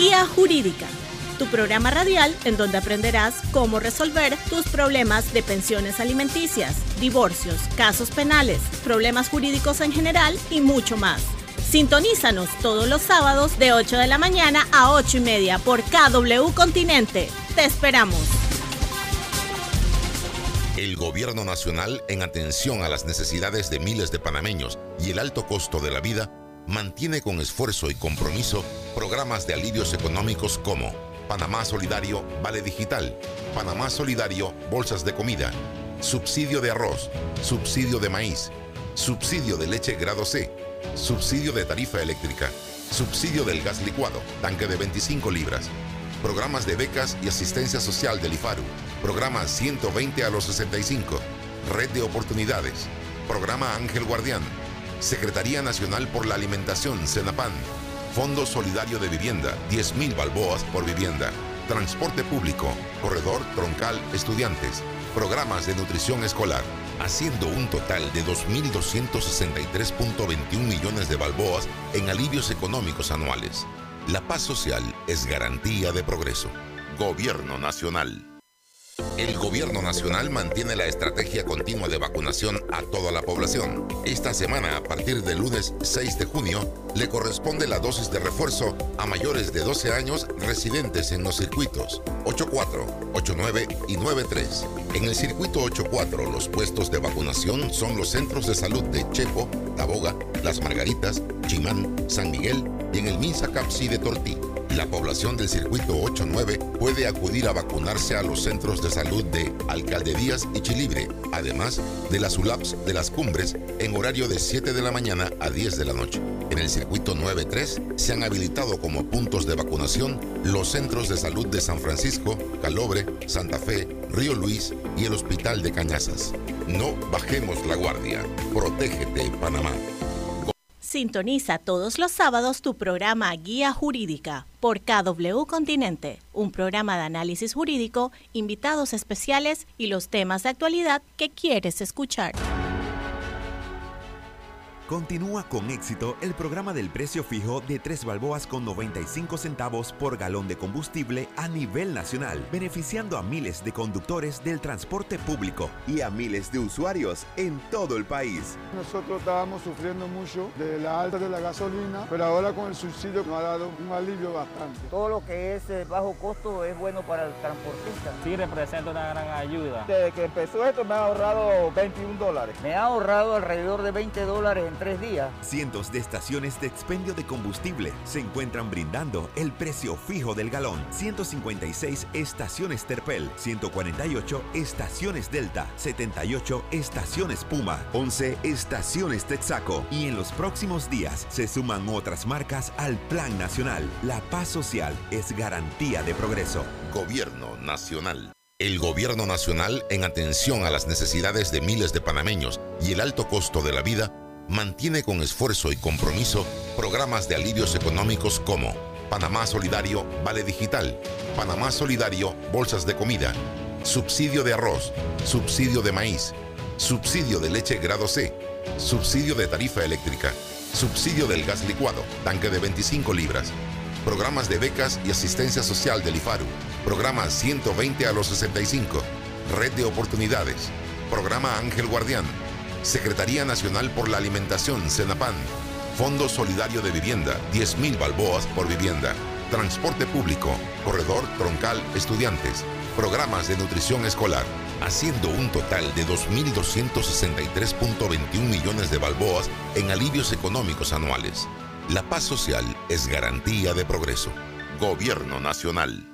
Guía Jurídica, tu programa radial en donde aprenderás cómo resolver tus problemas de pensiones alimenticias, divorcios, casos penales, problemas jurídicos en general y mucho más. Sintonízanos todos los sábados de 8 de la mañana a 8 y media por KW Continente. Te esperamos. El gobierno nacional, en atención a las necesidades de miles de panameños y el alto costo de la vida, mantiene con esfuerzo y compromiso programas de alivios económicos como Panamá Solidario Vale Digital, Panamá Solidario Bolsas de Comida, subsidio de arroz, subsidio de maíz, subsidio de leche grado C, subsidio de tarifa eléctrica, subsidio del gas licuado, tanque de 25 libras, programas de becas y asistencia social del IFARU, programa 120 a los 65, red de oportunidades, programa Ángel Guardián, Secretaría Nacional por la Alimentación, CENAPAN, Fondo Solidario de Vivienda, 10.000 balboas por vivienda, transporte público, corredor troncal estudiantes, programas de nutrición escolar, haciendo un total de 2.263.21 millones de balboas en alivios económicos anuales. La paz social es garantía de progreso. Gobierno Nacional. El gobierno nacional mantiene la estrategia continua de vacunación a toda la población. Esta semana, a partir del lunes 6 de junio, le corresponde la dosis de refuerzo a mayores de 12 años residentes en los circuitos 84, 89 y 93. En el circuito 84, los puestos de vacunación son los centros de salud de Chepo, Taboga, Las Margaritas, Chimán, San Miguel y en el Minsa Capsi de Tortí. La población del circuito 8-9 puede acudir a vacunarse a los centros de salud de Alcaldedías y Chilibre, además de las ULAPS de las cumbres en horario de 7 de la mañana a 10 de la noche. En el circuito 9-3 se han habilitado como puntos de vacunación los centros de salud de San Francisco, Calobre, Santa Fe, Río Luis y el Hospital de Cañazas. No bajemos la guardia. Protégete, Panamá. Sintoniza todos los sábados tu programa Guía Jurídica por KW Continente, un programa de análisis jurídico, invitados especiales y los temas de actualidad que quieres escuchar. Continúa con éxito el programa del precio fijo de 3 balboas con 95 centavos por galón de combustible a nivel nacional, beneficiando a miles de conductores del transporte público y a miles de usuarios en todo el país. Nosotros estábamos sufriendo mucho de la alta de la gasolina, pero ahora con el subsidio nos ha dado un alivio bastante. Todo lo que es eh, bajo costo es bueno para el transportista. Sí, representa una gran ayuda. Desde que empezó esto me ha ahorrado 21 dólares. Me ha ahorrado alrededor de 20 dólares en tres días. Cientos de estaciones de expendio de combustible se encuentran brindando el precio fijo del galón. 156 estaciones Terpel, 148 estaciones Delta, 78 estaciones Puma, 11 estaciones Texaco y en los próximos días se suman otras marcas al Plan Nacional. La paz social es garantía de progreso. Gobierno Nacional. El gobierno nacional, en atención a las necesidades de miles de panameños y el alto costo de la vida, mantiene con esfuerzo y compromiso programas de alivios económicos como Panamá Solidario Vale Digital, Panamá Solidario Bolsas de Comida, subsidio de arroz, subsidio de maíz, subsidio de leche grado C, subsidio de tarifa eléctrica, subsidio del gas licuado, tanque de 25 libras, programas de becas y asistencia social del IFARU, programa 120 a los 65, red de oportunidades, programa Ángel Guardián, Secretaría Nacional por la Alimentación, CENAPAN. Fondo Solidario de Vivienda, 10.000 balboas por vivienda. Transporte público, corredor troncal estudiantes. Programas de nutrición escolar, haciendo un total de 2.263.21 millones de balboas en alivios económicos anuales. La paz social es garantía de progreso. Gobierno Nacional.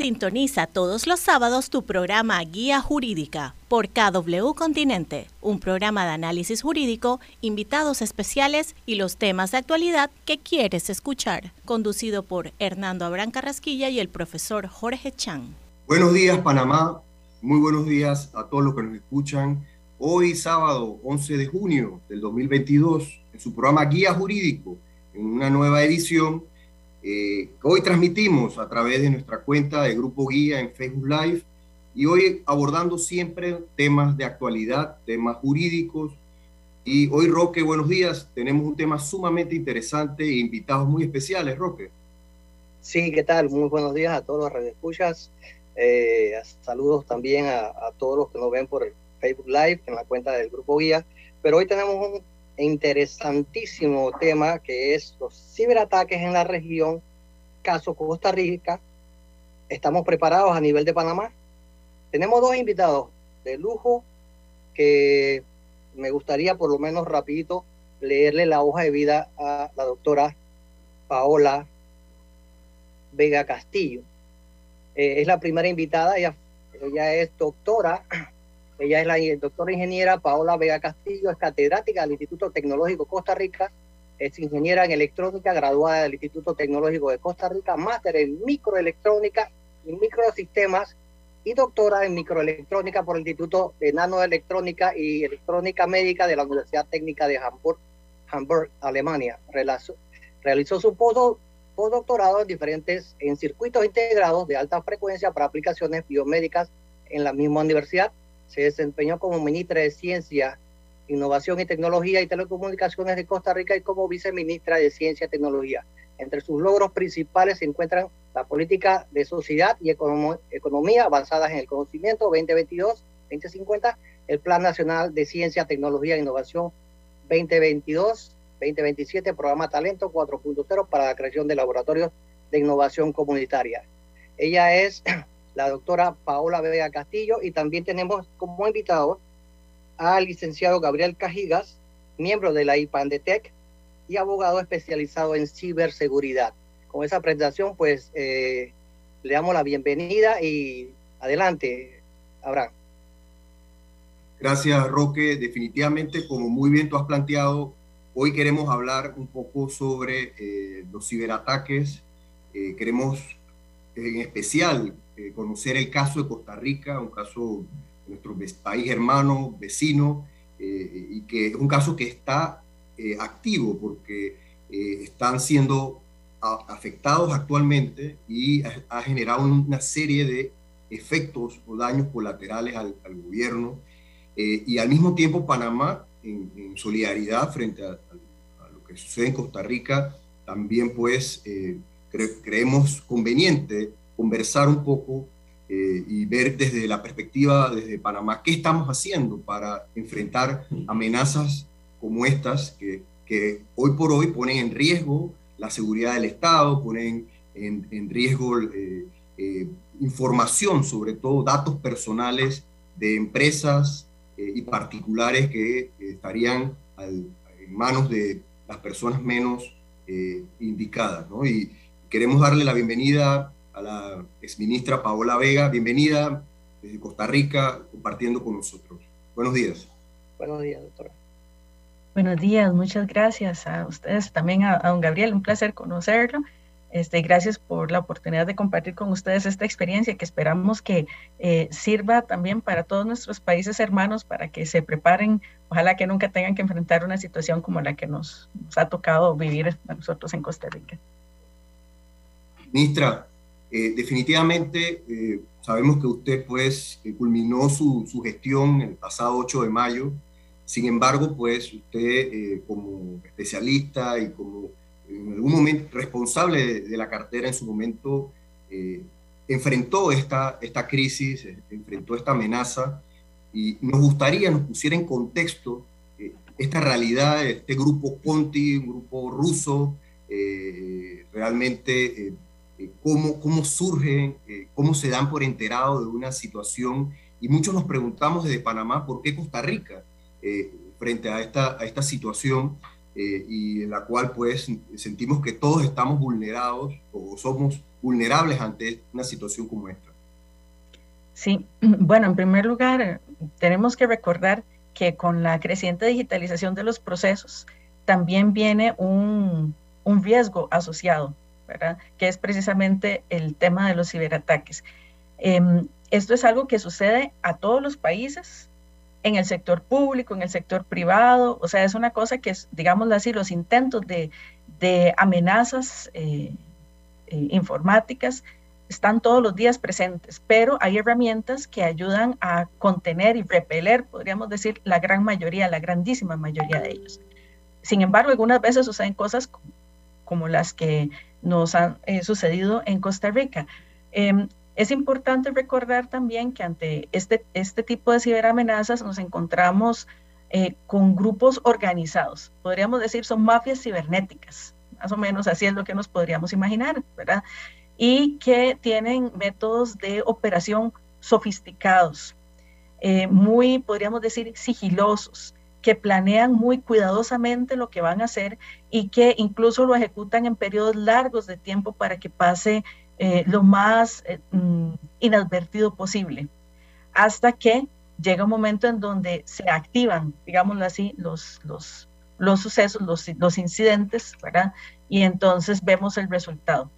Sintoniza todos los sábados tu programa Guía Jurídica por KW Continente, un programa de análisis jurídico, invitados especiales y los temas de actualidad que quieres escuchar, conducido por Hernando Abrán Carrasquilla y el profesor Jorge Chan. Buenos días Panamá, muy buenos días a todos los que nos escuchan. Hoy sábado 11 de junio del 2022, en su programa Guía Jurídico, en una nueva edición eh, hoy transmitimos a través de nuestra cuenta de Grupo Guía en Facebook Live y hoy abordando siempre temas de actualidad, temas jurídicos. Y hoy, Roque, buenos días. Tenemos un tema sumamente interesante e invitados muy especiales, Roque. Sí, ¿qué tal? Muy buenos días a todos los radioescuchas. Eh, saludos también a, todos los que nos ven por el Facebook Live en la cuenta del Grupo Guía. Pero hoy tenemos un interesantísimo tema que es los ciberataques en la región, caso Costa Rica. Estamos preparados a nivel de Panamá. Tenemos dos invitados de lujo que me gustaría por lo menos rapidito leerle la hoja de vida a la doctora Paola Vega Castillo. Eh, es la primera invitada, ella, ella es doctora, ella es la doctora ingeniera Paola Vega Castillo, es catedrática del Instituto Tecnológico Costa Rica, es ingeniera en electrónica, graduada del Instituto Tecnológico de Costa Rica, máster en microelectrónica y microsistemas y doctora en microelectrónica por el Instituto de Nanoelectrónica y Electrónica Médica de la Universidad Técnica de Hamburg, Hamburg Alemania. Realizó su postdoctorado en diferentes en circuitos integrados de alta frecuencia para aplicaciones biomédicas en la misma universidad. Se desempeñó como ministra de Ciencia, Innovación y Tecnología y Telecomunicaciones de Costa Rica y como viceministra de Ciencia y Tecnología. Entre sus logros principales se encuentran la política de sociedad y economía avanzadas en el conocimiento 2022-2050, el Plan Nacional de Ciencia, Tecnología e Innovación 2022-2027, Programa Talento 4.0 para la creación de laboratorios de innovación comunitaria. Ella es la doctora Paola Vega Castillo y también tenemos como invitado al licenciado Gabriel Cajigas, miembro de la IPANDETEC, y abogado especializado en ciberseguridad. Con esa presentación, pues eh, le damos la bienvenida y adelante, Abraham. Gracias, Roque. Definitivamente, como muy bien tú has planteado, hoy queremos hablar un poco sobre eh, los ciberataques. Eh, queremos en especial conocer el caso de Costa Rica, un caso de nuestro país hermano, vecino, y que es un caso que está eh, activo porque eh, están siendo afectados actualmente y ha, generado una serie de efectos o daños colaterales al, gobierno eh, y al mismo tiempo Panamá en, solidaridad frente a, lo que sucede en Costa Rica también pues creemos conveniente conversar un poco y ver desde la perspectiva desde Panamá qué estamos haciendo para enfrentar amenazas como estas que, que hoy por hoy ponen en riesgo la seguridad del Estado, ponen en, en riesgo eh, eh, información, sobre todo datos personales de empresas eh, y particulares que estarían en manos de las personas menos indicadas. Y queremos darle la bienvenida a la exministra Paola Vega. Bienvenida desde Costa Rica, compartiendo con nosotros. Buenos días. Buenos días, doctora. Buenos días, muchas gracias a ustedes, también a, don Gabriel, un placer conocerlo. Este, gracias por la oportunidad de compartir con ustedes esta experiencia que esperamos que eh, sirva también para todos nuestros países hermanos para que se preparen, ojalá que nunca tengan que enfrentar una situación como la que nos, ha tocado vivir a nosotros en Costa Rica. Ministra, eh, definitivamente eh, sabemos que usted pues culminó su, su gestión el pasado 8 de mayo. Sin embargo, pues usted eh, como especialista y como en algún momento responsable de, la cartera en su momento, eh, enfrentó esta, esta crisis, eh, enfrentó esta amenaza. Y nos gustaría nos pusiera en contexto esta realidad, este grupo Conti, un grupo ruso, realmente cómo, cómo surgen, cómo se dan por enterado de una situación y muchos nos preguntamos desde Panamá por qué Costa Rica eh, frente a esta, a esta situación eh, y en la cual pues sentimos que todos estamos vulnerados o somos vulnerables ante una situación como esta. Sí, bueno, en primer lugar, tenemos que recordar que con la creciente digitalización de los procesos también viene un, un riesgo asociado, ¿verdad? Que es precisamente el tema de los ciberataques. Em, esto es algo que sucede a todos los países, en el sector público, en el sector privado, o sea, es una cosa que, digámoslo así, los intentos de, amenazas eh, eh, informáticas están todos los días presentes, pero hay herramientas que ayudan a contener y repeler, podríamos decir, la gran mayoría, la grandísima mayoría de ellos. Sin embargo, algunas veces suceden cosas como las que nos han eh, sucedido en Costa Rica. Em, es importante recordar también que ante este, este tipo de ciberamenazas nos encontramos eh, con grupos organizados. Podríamos decir son mafias cibernéticas, más o menos así es lo que nos podríamos imaginar, ¿verdad? Y que tienen métodos de operación sofisticados, eh, muy, podríamos decir, sigilosos, que planean muy cuidadosamente lo que van a hacer y que incluso lo ejecutan en periodos largos de tiempo para que pase eh, lo más eh, mm, inadvertido posible, hasta que llega un momento en donde se activan, digámoslo así, los, los, los sucesos, los, los incidentes, ¿verdad? Y entonces vemos el resultado.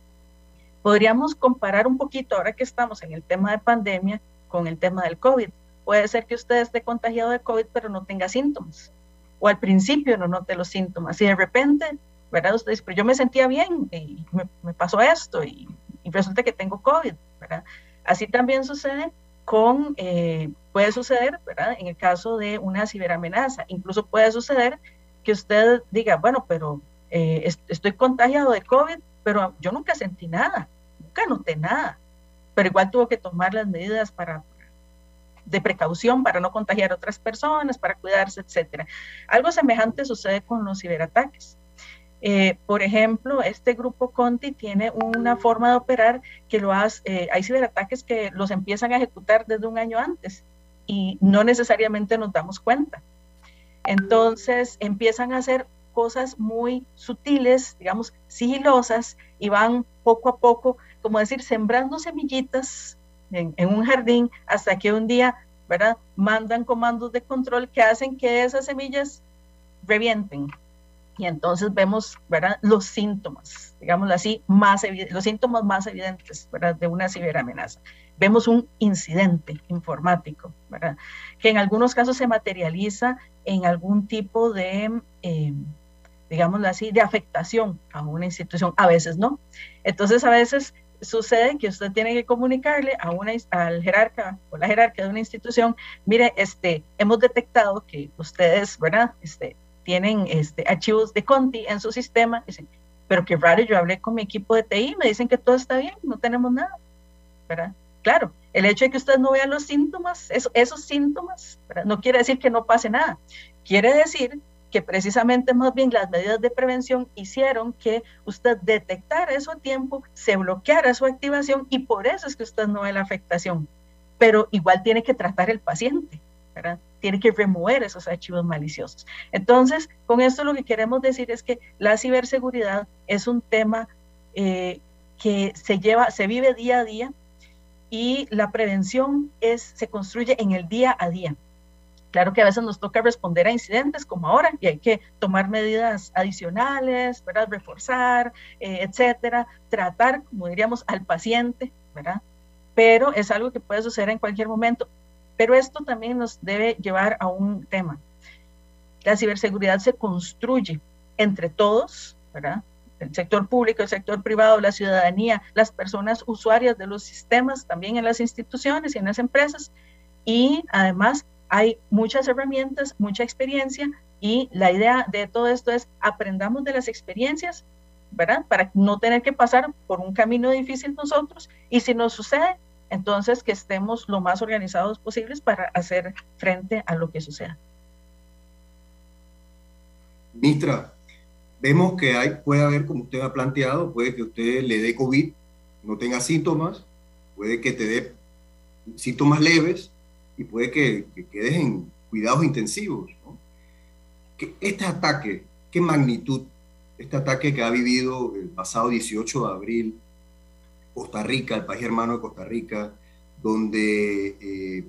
Podríamos comparar un poquito, ahora que estamos en el tema de pandemia, con el tema del COVID. Puede ser que usted esté contagiado de COVID, pero no tenga síntomas. O al principio no note los síntomas. Y de repente, ¿verdad? Usted dice, pero yo me sentía bien y me, pasó esto y, resulta que tengo COVID, ¿verdad? Así también sucede con, eh, puede suceder, ¿verdad? En el caso de una ciberamenaza. Incluso puede suceder que usted diga, bueno, pero eh, estoy contagiado de COVID, pero yo nunca sentí nada, nunca noté nada, pero igual tuvo que tomar las medidas para, de precaución para no contagiar a otras personas, para cuidarse, etcétera. Algo semejante sucede con los ciberataques. Eh, por ejemplo, este grupo Conti tiene una forma de operar que lo hace, eh, hay ciberataques que los empiezan a ejecutar desde un año antes y no necesariamente nos damos cuenta. Entonces empiezan a hacer cosas muy sutiles, digamos, sigilosas y van poco a poco, como decir, sembrando semillitas en, un jardín hasta que un día, ¿verdad? Mandan comandos de control que hacen que esas semillas revienten. Y entonces vemos, ¿verdad? Los síntomas, digámoslo así, más los síntomas más evidentes. De una ciberamenaza. Vemos un incidente informático. Que en algunos casos se materializa en algún tipo de, eh, digámoslo así, de afectación a una institución, a veces no. Entonces, a veces sucede que usted tiene que comunicarle a una, al jerarca o la jerarca de una institución, mire, este, hemos detectado que ustedes, ¿verdad? Este, tienen este, archivos de Conti en su sistema, pero qué raro, yo hablé con mi equipo de TI, me dicen que todo está bien, no tenemos nada, ¿verdad? Claro, el hecho de que usted no vea los síntomas, esos síntomas, no quiere decir que no pase nada, quiere decir que precisamente más bien las medidas de prevención hicieron que usted detectara eso a tiempo, se bloqueara su activación y por eso es que usted no ve la afectación. Pero igual tiene que tratar el paciente, ¿verdad? Tiene que remover esos archivos maliciosos. Entonces, con esto lo que queremos decir es que la ciberseguridad es un tema eh, que se lleva, se vive día a día y la prevención es, se construye en el día a día. Claro que a veces nos toca responder a incidentes como ahora y hay que tomar medidas adicionales, ¿verdad? Reforzar, eh, etcétera, tratar, como diríamos, al paciente, ¿verdad? Pero es algo que puede suceder en cualquier momento. Pero esto también nos debe llevar a un tema. La ciberseguridad se construye entre todos, ¿verdad? El sector público, el sector privado, la ciudadanía, las personas usuarias de los sistemas, también en las instituciones y en las empresas. Y además hay muchas herramientas, mucha experiencia y la idea de todo esto es aprendamos de las experiencias, ¿verdad? Para no tener que pasar por un camino difícil nosotros y si nos sucede, entonces que estemos lo más organizados posibles para hacer frente a lo que suceda. Ministra, vemos que hay, puede haber, como usted ha planteado, puede que usted le dé COVID, no tenga síntomas, puede que te dé síntomas leves, y puede que, quedes en cuidados intensivos. ¿no? este ataque, ¿qué magnitud? Este ataque que ha vivido el pasado 18 de abril Costa Rica, el país hermano de Costa Rica, donde eh,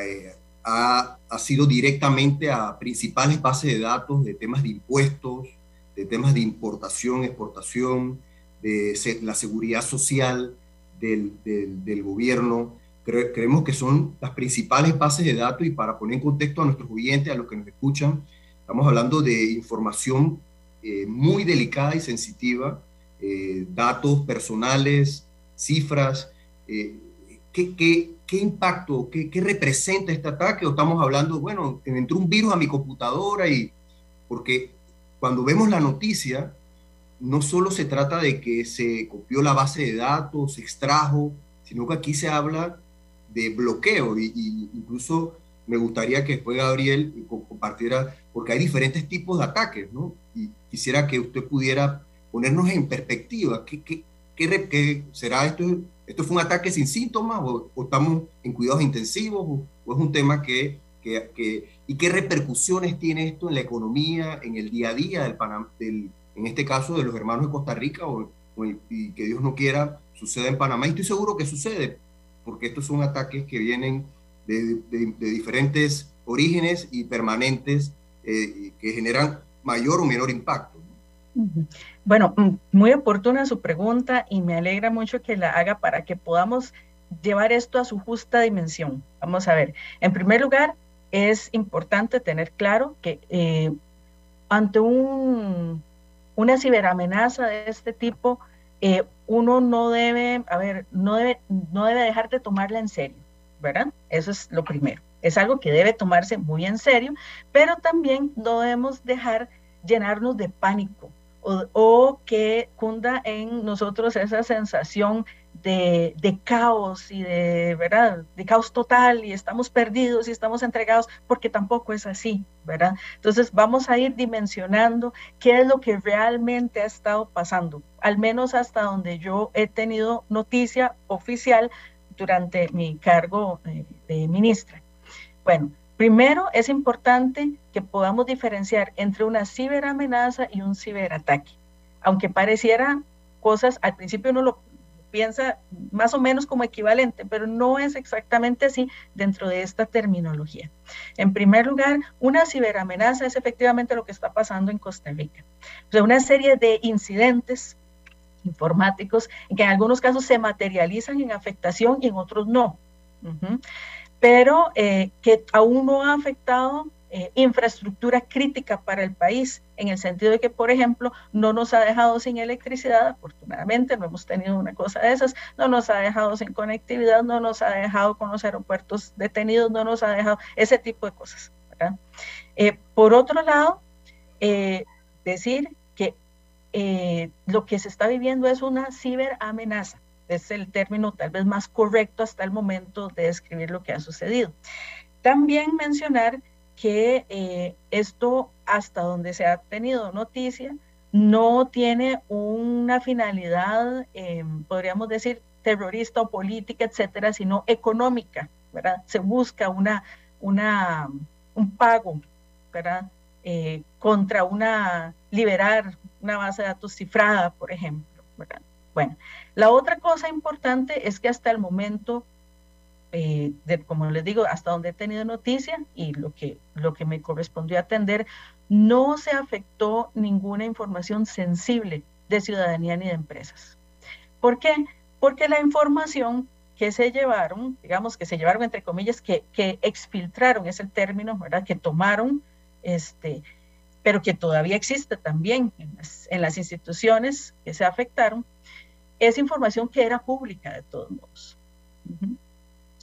eh, ha, sido directamente a principales bases de datos de temas de impuestos, de temas de importación, exportación, de la seguridad social del gobierno, creemos que son las principales bases de datos y para poner en contexto a nuestros oyentes, a los que nos escuchan, estamos hablando de información eh, muy delicada y sensitiva, eh, datos personales, cifras. Eh, ¿qué, qué, qué, impacto, qué, qué, representa este ataque? O estamos hablando, bueno, entró un virus a mi computadora y porque cuando vemos la noticia, no solo se trata de que se copió la base de datos, se extrajo, sino que aquí se habla de bloqueo y, incluso me gustaría que después Gabriel compartiera, porque hay diferentes tipos de ataques, ¿no? Y quisiera que usted pudiera ponernos en perspectiva, ¿qué, qué, qué, será esto? ¿Esto fue un ataque sin síntomas o, estamos en cuidados intensivos o, es un tema que, que, y qué repercusiones tiene esto en la economía, en el día a día del, Panamá, del en este caso de los hermanos de Costa Rica o, y que Dios no quiera suceda en Panamá y estoy seguro que sucede porque estos son ataques que vienen de, diferentes orígenes y permanentes eh, que generan mayor o menor impacto. Bueno, mm, muy oportuna su pregunta y me alegra mucho que la haga para que podamos llevar esto a su justa dimensión. Vamos a ver, en primer lugar, es importante tener claro que eh, ante un, una ciberamenaza de este tipo, eh, uno no debe, a ver, no debe, no debe dejar de tomarla en serio, ¿verdad? Eso es lo primero. Es algo que debe tomarse muy en serio, pero también no debemos dejar llenarnos de pánico o, o que cunda en nosotros esa sensación de, caos y de, ¿verdad? De caos total y estamos perdidos y estamos entregados, porque tampoco es así, ¿verdad? Entonces vamos a ir dimensionando qué es lo que realmente ha estado pasando, al menos hasta donde yo he tenido noticia oficial durante mi cargo de, de ministra. Bueno, primero es importante que podamos diferenciar entre una ciberamenaza y un ciberataque. Aunque pareciera cosas, al principio uno lo, piensa más o menos como equivalente, pero no es exactamente así dentro de esta terminología. En primer lugar, una ciberamenaza es efectivamente lo que está pasando en Costa Rica. O sea, una serie de incidentes informáticos que en algunos casos se materializan en afectación y en otros no. Pero eh, que aún no ha afectado eh, infraestructura crítica para el país, en el sentido de que, por ejemplo, no nos ha dejado sin electricidad, afortunadamente no hemos tenido una cosa de esas, no nos ha dejado sin conectividad, no nos ha dejado con los aeropuertos detenidos, no nos ha dejado ese tipo de cosas. Eh, por otro lado, eh, decir que lo que se está viviendo es una ciberamenaza es el término tal vez más correcto hasta el momento de describir lo que ha sucedido. También mencionar que eh, esto, hasta donde se ha tenido noticia, no tiene una finalidad, eh, podríamos decir, terrorista o política, etcétera, sino económica, ¿verdad? Se busca una, una, un pago, ¿verdad? Eh, contra una, liberar una base de datos cifrada, por ejemplo, ¿verdad? Bueno, la otra cosa importante es que hasta el momento eh, de, como les digo, hasta donde he tenido noticia y lo que, lo que me correspondió atender, no se afectó ninguna información sensible de ciudadanía ni de empresas. ¿Por qué? Porque la información que se llevaron, digamos que se llevaron entre comillas, que, que exfiltraron, es el término, ¿verdad? Que tomaron, este, pero que todavía existe también en las, en las instituciones que se afectaron, es información que era pública de todos modos.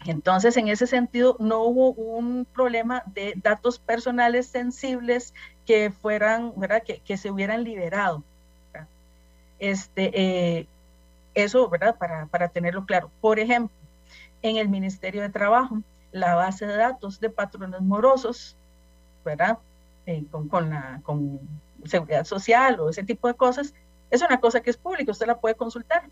Entonces, en ese sentido, no hubo un problema de datos personales sensibles que fueran, ¿verdad? Que, se hubieran liberado. Este, eh, eso, ¿verdad? Para, para tenerlo claro. Por ejemplo, en el Ministerio de Trabajo, la base de datos de patrones morosos, ¿verdad? Eh, con, con, la, con seguridad social o ese tipo de cosas, es una cosa que es pública, usted la puede consultar.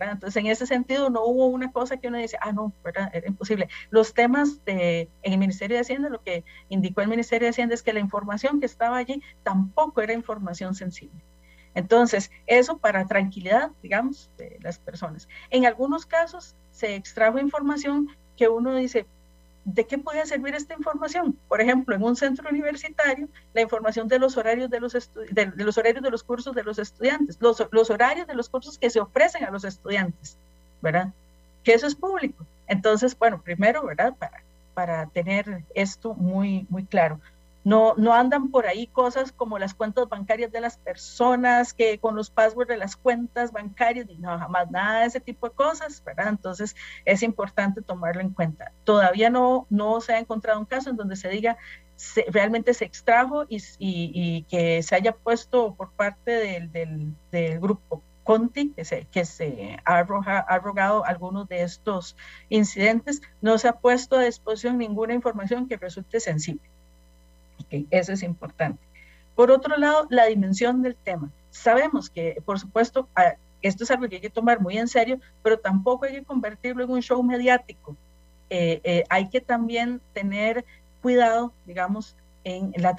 Entonces, en ese sentido, no hubo una cosa que uno dice, ah, no, ¿verdad? Era imposible. Los temas de, en el Ministerio de Hacienda, lo que indicó el Ministerio de Hacienda es que la información que estaba allí tampoco era información sensible. Entonces, eso para tranquilidad, digamos, de las personas. En algunos casos se extrajo información que uno dice, ¿de qué puede servir esta información? Por ejemplo, en un centro universitario, la información de los horarios de los, de, los, horarios de los cursos de los estudiantes, los, los, horarios de los cursos que se ofrecen a los estudiantes, ¿verdad? Que eso es público. Entonces, bueno, primero, ¿verdad? Para, para tener esto muy, muy claro. No, no andan por ahí cosas como las cuentas bancarias de las personas, que con los passwords de las cuentas bancarias, no, jamás nada de ese tipo de cosas, ¿verdad? Entonces es importante tomarlo en cuenta. Todavía no, no se ha encontrado un caso en donde se diga realmente se extrajo y, que se haya puesto por parte del, grupo Conti, que se, que se ha, arrogado algunos de estos incidentes, no se ha puesto a disposición ninguna información que resulte sensible. Eso es importante. Por otro lado, la dimensión del tema. Sabemos que, por supuesto, esto es algo que hay que tomar muy en serio, pero tampoco hay que convertirlo en un show mediático. Eh, eh, hay que también tener cuidado, digamos, en la,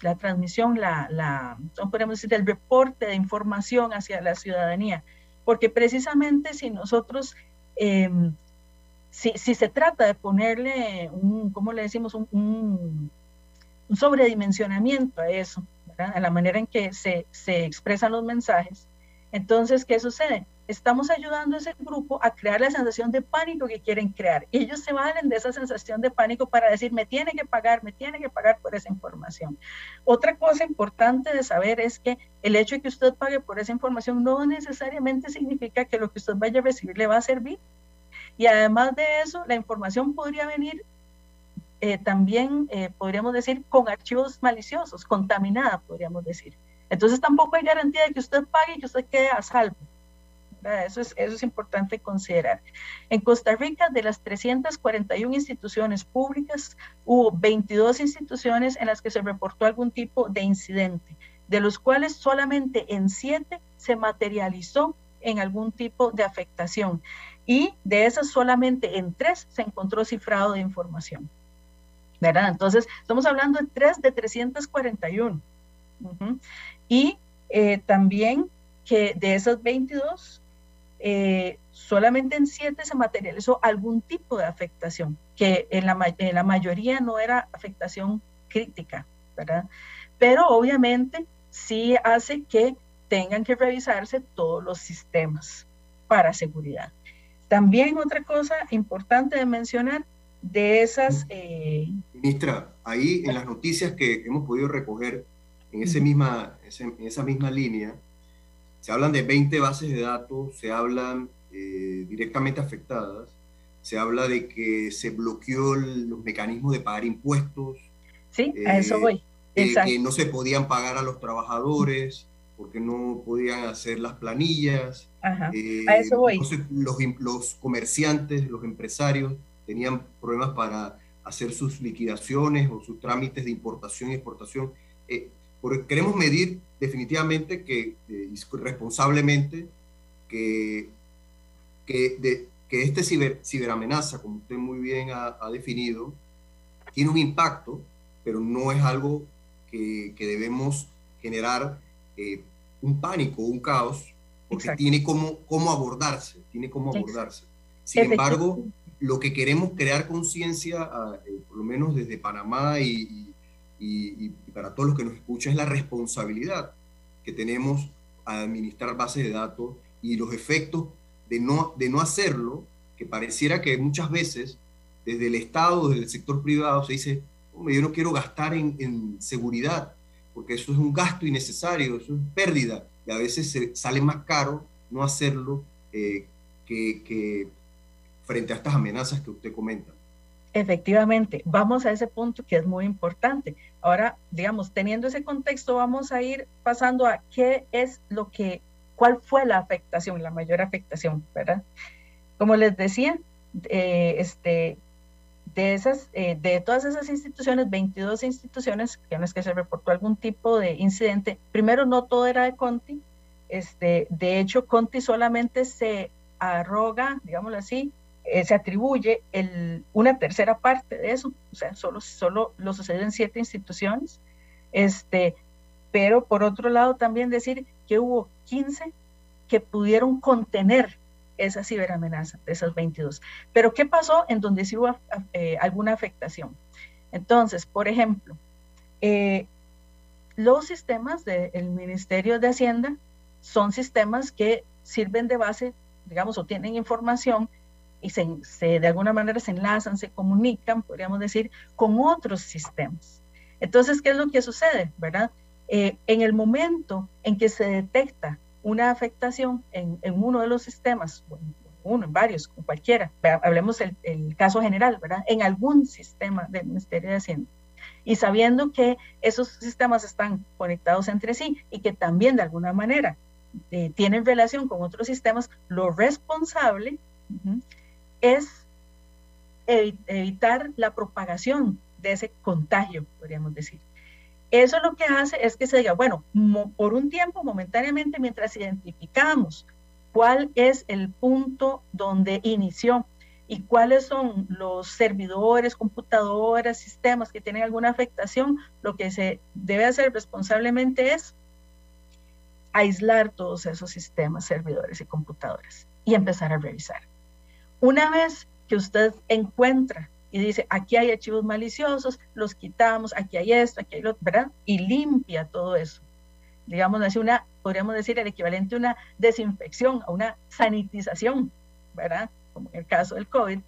la transmisión, la, la, podemos decir, el reporte de información hacia la ciudadanía, porque precisamente si nosotros, em, si, si, se trata de ponerle un, ¿cómo le decimos? Un, un sobredimensionamiento a eso, a la manera en que se, se expresan los mensajes, entonces, ¿qué sucede? Estamos ayudando a ese grupo a crear la sensación de pánico que quieren crear. Ellos se valen de esa sensación de pánico para decir, me tiene que pagar, me tiene que pagar por esa información. Otra cosa importante de saber es que el hecho de que usted pague por esa información no necesariamente significa que lo que usted vaya a recibir le va a servir. Y además de eso, la información podría venir eh, también, eh, podríamos decir, con archivos maliciosos, contaminada, podríamos decir. Entonces tampoco hay garantía de que usted pague y que usted quede a salvo. Eso es, eso es importante considerar. En Costa Rica, de las 341 instituciones públicas, hubo 22 instituciones en las que se reportó algún tipo de incidente, de los cuales solamente en 7 se materializó en algún tipo de afectación. Y de esas solamente en 3 se encontró cifrado de información. ¿Verdad? Entonces, estamos hablando de 3 de 341. Y eh, también que de esas 22, eh, solamente en 7 se materializó algún tipo de afectación, que en la, en la mayoría no era afectación crítica, ¿verdad? Pero obviamente sí hace que tengan que revisarse todos los sistemas para seguridad. También otra cosa importante de mencionar de esas... Eh, Ministra, ahí en las noticias que hemos podido recoger, en, ese misma, en esa misma línea, se hablan de 20 bases de datos, se hablan eh, directamente afectadas, se habla de que se bloqueó los mecanismos de pagar impuestos. Sí, a eso eh, voy. que no se podían pagar a los trabajadores porque no podían hacer las planillas. Eh, a eso voy. los, los comerciantes, los empresarios tenían problemas para hacer sus liquidaciones o sus trámites de importación y exportación. Eh, porque queremos medir definitivamente que, eh, responsablemente que, que, de, que este ciber, ciberamenaza, como usted muy bien ha, definido, tiene un impacto, pero no es algo que, que debemos generar eh, un pánico, un caos, porque tiene cómo, cómo abordarse, tiene cómo abordarse. Sin embargo, lo que queremos crear conciencia, ah, eh, por lo menos desde Panamá y para todos los que nos escuchan es la responsabilidad que tenemos a administrar bases de datos y los efectos de no, de no hacerlo, que pareciera que muchas veces desde el Estado, desde el sector privado, se dice, hombre, yo no quiero gastar en, en seguridad, porque eso es un gasto innecesario, eso es pérdida, y a veces se, sale más caro no hacerlo eh, que frente a estas amenazas que usted comenta. Efectivamente, vamos a ese punto que es muy importante. Ahora, digamos, teniendo ese contexto, vamos a ir pasando a qué es lo que, cuál fue la afectación, la mayor afectación, ¿verdad? Como les decía, eh, este, de esas, eh, de todas esas instituciones, 22 instituciones en las que se reportó algún tipo de incidente, primero no todo era de Conti, este, de hecho Conti solamente se arroga, digámoslo así, eh, se atribuye el, una tercera parte de eso, o sea, solo, solo lo sucede en siete instituciones, este, pero por otro lado también decir que hubo 15 que pudieron contener esa ciberamenaza de esas 22. Pero ¿qué pasó en donde sí hubo eh, alguna afectación? Entonces, por ejemplo, eh, los sistemas del Ministerio de Hacienda son sistemas que sirven de base, digamos, o tienen información y se, de alguna manera se enlazan, se comunican, podríamos decir, con otros sistemas. Entonces, ¿qué es lo que sucede? ¿Verdad? Eh, en el momento en que se detecta una afectación en, uno de los sistemas, uno, en varios, con cualquiera, hablemos el, el caso general, ¿verdad? En algún sistema del Ministerio de Hacienda. Y sabiendo que esos sistemas están conectados entre sí y que también de alguna manera eh, tienen relación con otros sistemas, lo responsable es evitar la propagación de ese contagio, podríamos decir. Eso lo que hace es que se diga, bueno, por un tiempo, momentáneamente, mientras identificamos cuál es el punto donde inició y cuáles son los servidores, computadoras, sistemas que tienen alguna afectación, lo que se debe hacer responsablemente es aislar todos esos sistemas, servidores y computadoras y empezar a revisar. Una vez que usted encuentra y dice, aquí hay archivos maliciosos, los quitamos, aquí hay esto, aquí hay lo, ¿verdad? Y limpia todo eso. Digamos así, una, podríamos decir el equivalente a una desinfección, a una sanitización, ¿verdad? Como en el caso del COVID.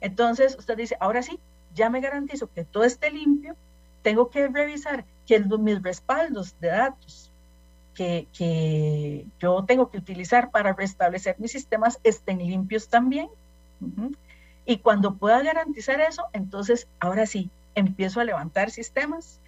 Entonces, usted dice, ahora sí, ya me garantizo que todo esté limpio, tengo que revisar que mis respaldos de datos que, que, yo tengo que utilizar para restablecer mis sistemas estén limpios también. Y cuando pueda garantizar eso, entonces ahora sí, empiezo a levantar sistemas,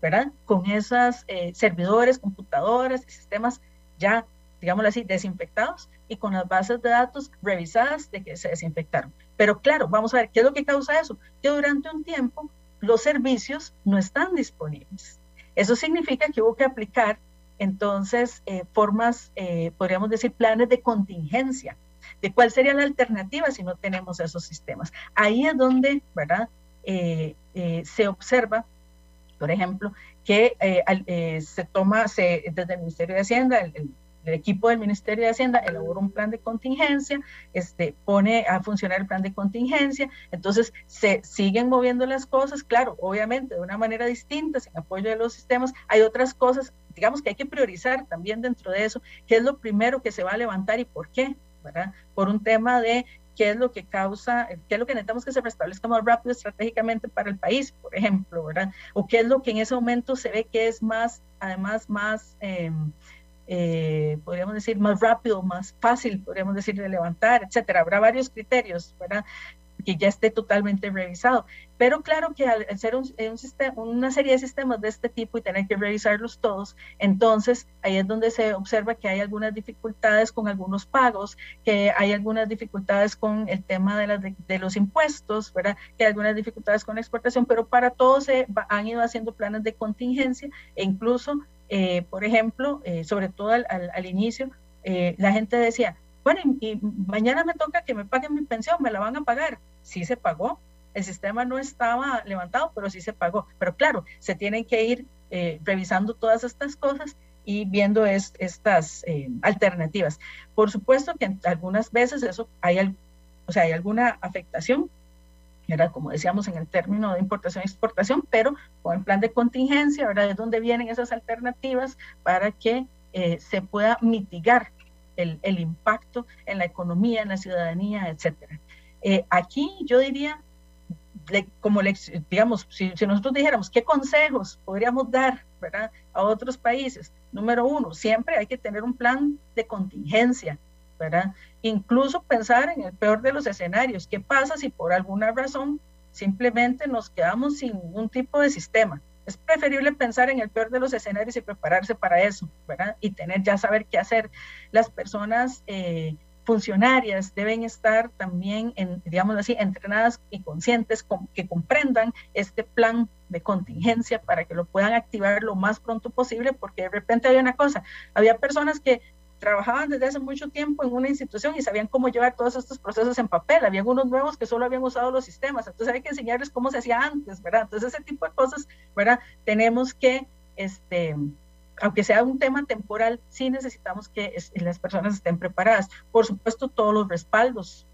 ¿verdad? Con esos eh, servidores, computadoras, sistemas ya, digámoslo así, desinfectados y con las bases de datos revisadas de que se desinfectaron. Pero claro, vamos a ver, ¿qué es lo que causa eso? Que durante un tiempo los servicios no están disponibles. Eso significa que hubo que aplicar entonces eh, formas, eh, podríamos decir, planes de contingencia de cuál sería la alternativa si no tenemos esos sistemas. Ahí es donde, ¿verdad? Eh, eh, se observa, por ejemplo, que eh, se toma se, desde el Ministerio de Hacienda, el, equipo del Ministerio de Hacienda elabora un plan de contingencia, este, pone a funcionar el plan de contingencia, entonces se siguen moviendo las cosas, claro, obviamente de una manera distinta, sin apoyo de los sistemas, hay otras cosas, digamos que hay que priorizar también dentro de eso, qué es lo primero que se va a levantar y por qué, por un tema de qué es lo que causa, qué es lo que necesitamos que se restablezca más rápido estratégicamente para el país, por ejemplo. O qué es lo que en ese momento se ve que es más, además, más, em, eh, podríamos decir, más rápido, más fácil, podríamos decir, de levantar, etcétera. Habrá varios criterios, ¿verdad? Que ya esté totalmente revisado. Pero claro que al, ser un, sistema, una serie de sistemas de este tipo y tener que revisarlos todos, entonces ahí es donde se observa que hay algunas dificultades con algunos pagos, que hay algunas dificultades con el tema de, de, los impuestos, ¿verdad? que hay algunas dificultades con la exportación, pero para todos se han ido haciendo planes de contingencia e incluso, eh, por ejemplo, eh, sobre todo al, al, inicio, eh, la gente decía, bueno, y, mañana me toca que me paguen mi pensión, me la van a pagar. Sí se pagó, el sistema no estaba levantado, pero sí se pagó. Pero claro, se tienen que ir eh, revisando todas estas cosas y viendo estas eh, alternativas. Por supuesto que algunas veces eso hay, o sea, hay alguna afectación, era como decíamos en el término de importación y exportación, pero con el plan de contingencia, ¿verdad? Es donde vienen esas alternativas para que eh, se pueda mitigar el, impacto en la economía, en la ciudadanía, etcétera. Eh, aquí yo diría, como digamos, si, nosotros dijéramos qué consejos podríamos dar ¿verdad? a otros países, número uno, siempre hay que tener un plan de contingencia, ¿verdad? Incluso pensar en el peor de los escenarios, ¿qué pasa si por alguna razón simplemente nos quedamos sin ningún tipo de sistema? Es preferible pensar en el peor de los escenarios y prepararse para eso, ¿verdad? Y tener ya saber qué hacer. Las personas eh, funcionarias deben estar también, en, digamos así, entrenadas y conscientes que comprendan este plan de contingencia para que lo puedan activar lo más pronto posible, porque de repente había una cosa, había personas que trabajaban desde hace mucho tiempo en una institución y sabían cómo llevar todos estos procesos en papel. Había algunos nuevos que solo habían usado los sistemas, entonces hay que enseñarles cómo se hacía antes, ¿verdad? Entonces ese tipo de cosas, ¿verdad? Tenemos que, este, aunque sea un tema temporal, sí necesitamos que las personas estén preparadas. Por supuesto, todos los respaldos.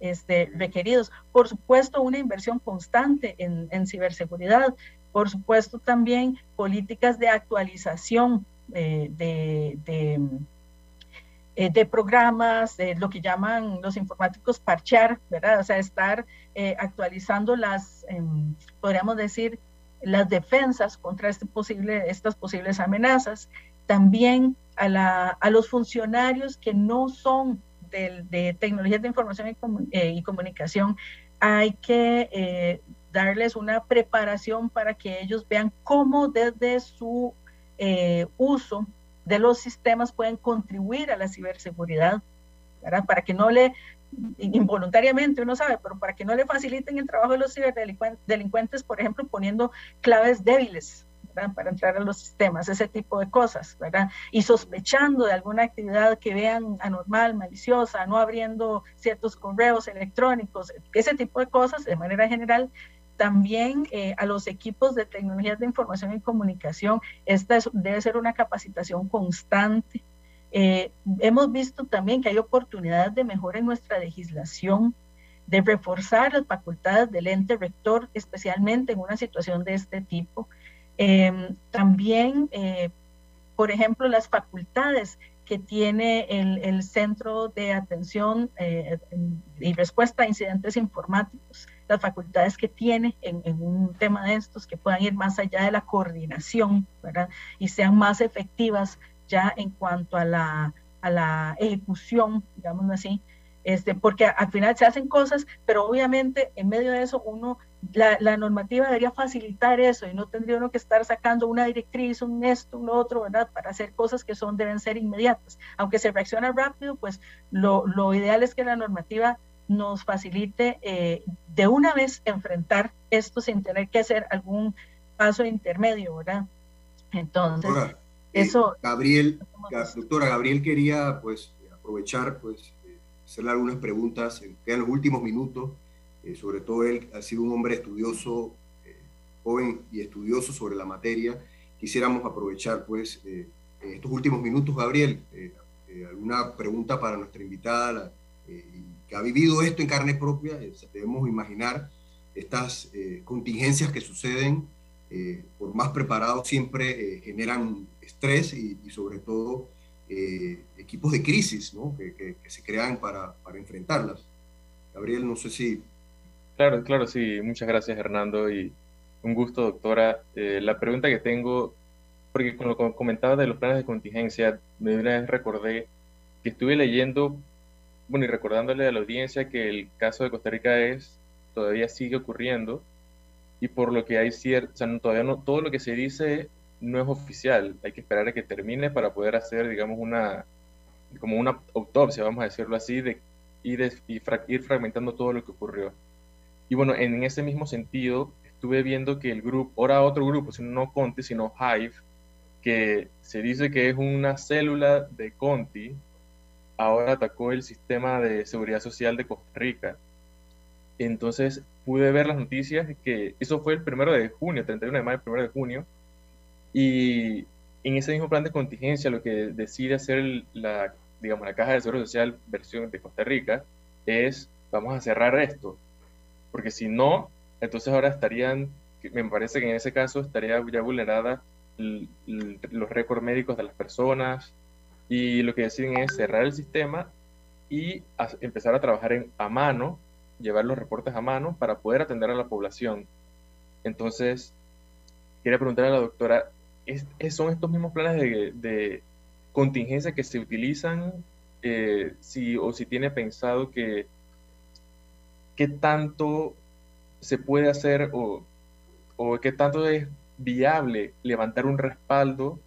Este, requeridos. Por supuesto, una inversión constante en, en ciberseguridad. Por supuesto, también políticas de actualización eh, de, eh, de, programas, de lo que llaman los informáticos parchear, ¿verdad? O sea, estar eh, actualizando las, em, podríamos decir, las defensas contra este posible, estas posibles amenazas. También a, la, a los funcionarios que no son de, de tecnologías de información y, y comunicación, hay que darles una preparación para que ellos vean cómo desde su eh, uso de los sistemas pueden contribuir a la ciberseguridad, ¿verdad? Para que no le, involuntariamente uno sabe, pero para que no le faciliten el trabajo de los ciberdelincuentes, por ejemplo, poniendo claves débiles, para entrar a los sistemas, ese tipo de cosas, ¿verdad? Y sospechando de alguna actividad que vean anormal, maliciosa, no abriendo ciertos correos electrónicos, ese tipo de cosas, de manera general, también eh, a los equipos de tecnologías de información y comunicación, esta debe ser una capacitación constante. Eh, hemos visto también que hay oportunidades de mejora en nuestra legislación, de reforzar las facultades del ente rector, especialmente en una situación de este tipo. Em, también, eh, por ejemplo, las facultades que tiene el, Centro de Atención eh, y Respuesta a Incidentes Informáticos, las facultades que tiene en, un tema de estos que puedan ir más allá de la coordinación ¿verdad? y sean más efectivas ya en cuanto a la, a la ejecución, digamos así, este, porque al final se hacen cosas, pero obviamente en medio de eso uno, la, la, normativa debería facilitar eso y no tendría uno que estar sacando una directriz, un esto, un otro, ¿verdad? Para hacer cosas que son, deben ser inmediatas. Aunque se reacciona rápido, pues lo, lo ideal es que la normativa nos facilite eh, de una vez enfrentar esto sin tener que hacer algún paso intermedio, ¿verdad? Entonces, eh, eso... Gabriel, doctora, Gabriel quería pues aprovechar pues hacerle algunas preguntas, en los últimos minutos, eh, sobre todo él ha sido un hombre estudioso, eh, joven y estudioso sobre la materia. Quisiéramos aprovechar pues eh, estos últimos minutos, Gabriel, alguna pregunta para nuestra invitada que ha vivido esto en carne propia, debemos imaginar estas contingencias que suceden, por más preparados siempre generan estrés y, y sobre todo eh, equipos de crisis ¿no? que, que, se crean para, enfrentarlas. Gabriel, no sé si... Claro, claro, sí. Muchas gracias, Hernando, y un gusto, doctora. Eh, la pregunta que tengo, porque con lo que comentaba de los planes de contingencia, me recordé que estuve leyendo, bueno, y recordándole a la audiencia que el caso de Costa Rica es, todavía sigue ocurriendo, y por lo que hay cierto, o sea, todavía no, todo lo que se dice no es oficial, hay que esperar a que termine para poder hacer, digamos, una, como una autopsia, vamos a decirlo así, de, y de, ir fragmentando todo lo que ocurrió. Y bueno, en ese mismo sentido, estuve viendo que el grupo, ahora otro grupo, no Conti, sino Hive, que se dice que es una célula de Conti, ahora atacó el sistema de seguridad social de Costa Rica. Entonces pude ver las noticias que eso fue el primero de junio, 31 de mayo, primero de junio, y en ese mismo plan de contingencia, lo que decide hacer la, digamos, la Caja de Seguro Social versión de Costa Rica es, vamos a cerrar esto, porque si no, entonces ahora estarían, me parece que en ese caso estaría ya vulnerada los récords médicos de las personas, y lo que deciden es cerrar el sistema y empezar a trabajar a mano, llevar los reportes a mano para poder atender a la población. Entonces, quería preguntar a la doctora, es, son estos mismos planes de, contingencia que se utilizan eh, si, o si tiene pensado que qué tanto se puede hacer o, o qué tanto es viable levantar un respaldo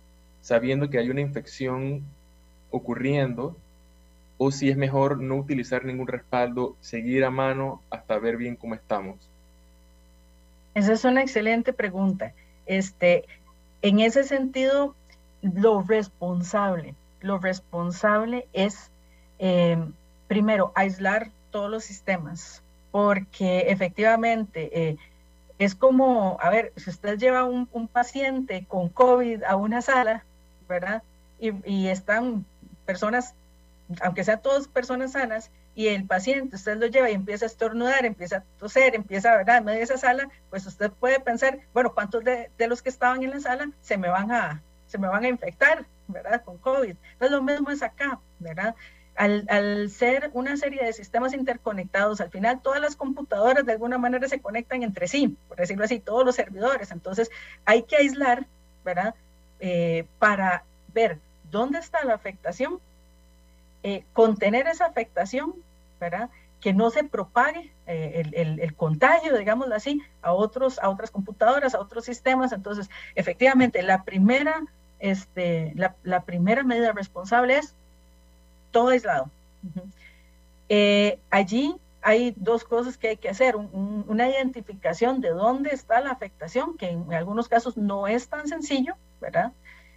sabiendo que hay una infección ocurriendo o si es mejor no utilizar ningún respaldo, seguir a mano hasta ver bien cómo estamos. Esa es una excelente pregunta. Este, en ese sentido, lo responsable, lo responsable es, eh, primero, aislar todos los sistemas, porque efectivamente eh, es como, a ver, si usted lleva un, un, paciente con COVID a una sala, ¿verdad? Y, y están personas, aunque sean todas personas sanas, y el paciente, usted lo lleva y empieza a estornudar, empieza a toser, empieza, ¿verdad? En medio de esa sala, pues usted puede pensar, bueno, ¿cuántos de, los que estaban en la sala se me van a, se me van a infectar, ¿verdad? Con COVID. Entonces lo mismo es acá, ¿verdad? Al, al, ser una serie de sistemas interconectados, al final todas las computadoras de alguna manera se conectan entre sí, por decirlo así, todos los servidores. Entonces hay que aislar, ¿verdad? Eh, para ver dónde está la afectación, eh, contener esa afectación ¿verdad? que no se propague eh, el, el, contagio, digámoslo así, a, otros, a otras computadoras, a otros sistemas. Entonces, efectivamente, la primera, este, la, la primera medida responsable es todo aislado. Eh, allí hay dos cosas que hay que hacer, una identificación de dónde está la afectación, que en algunos casos no es tan sencillo, ¿verdad?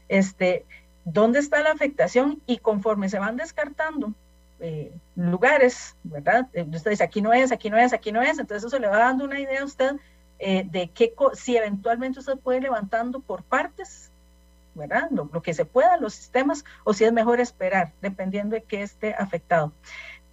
Este, dónde está la afectación y conforme se van descartando eh, lugares, ¿verdad? Eh, usted dice, aquí no es, aquí no es, aquí no es, entonces eso le va dando una idea a usted eh, de qué, si eventualmente usted puede ir levantando por partes, ¿verdad? Lo, lo, que se pueda, los sistemas, o si es mejor esperar, dependiendo de qué esté afectado.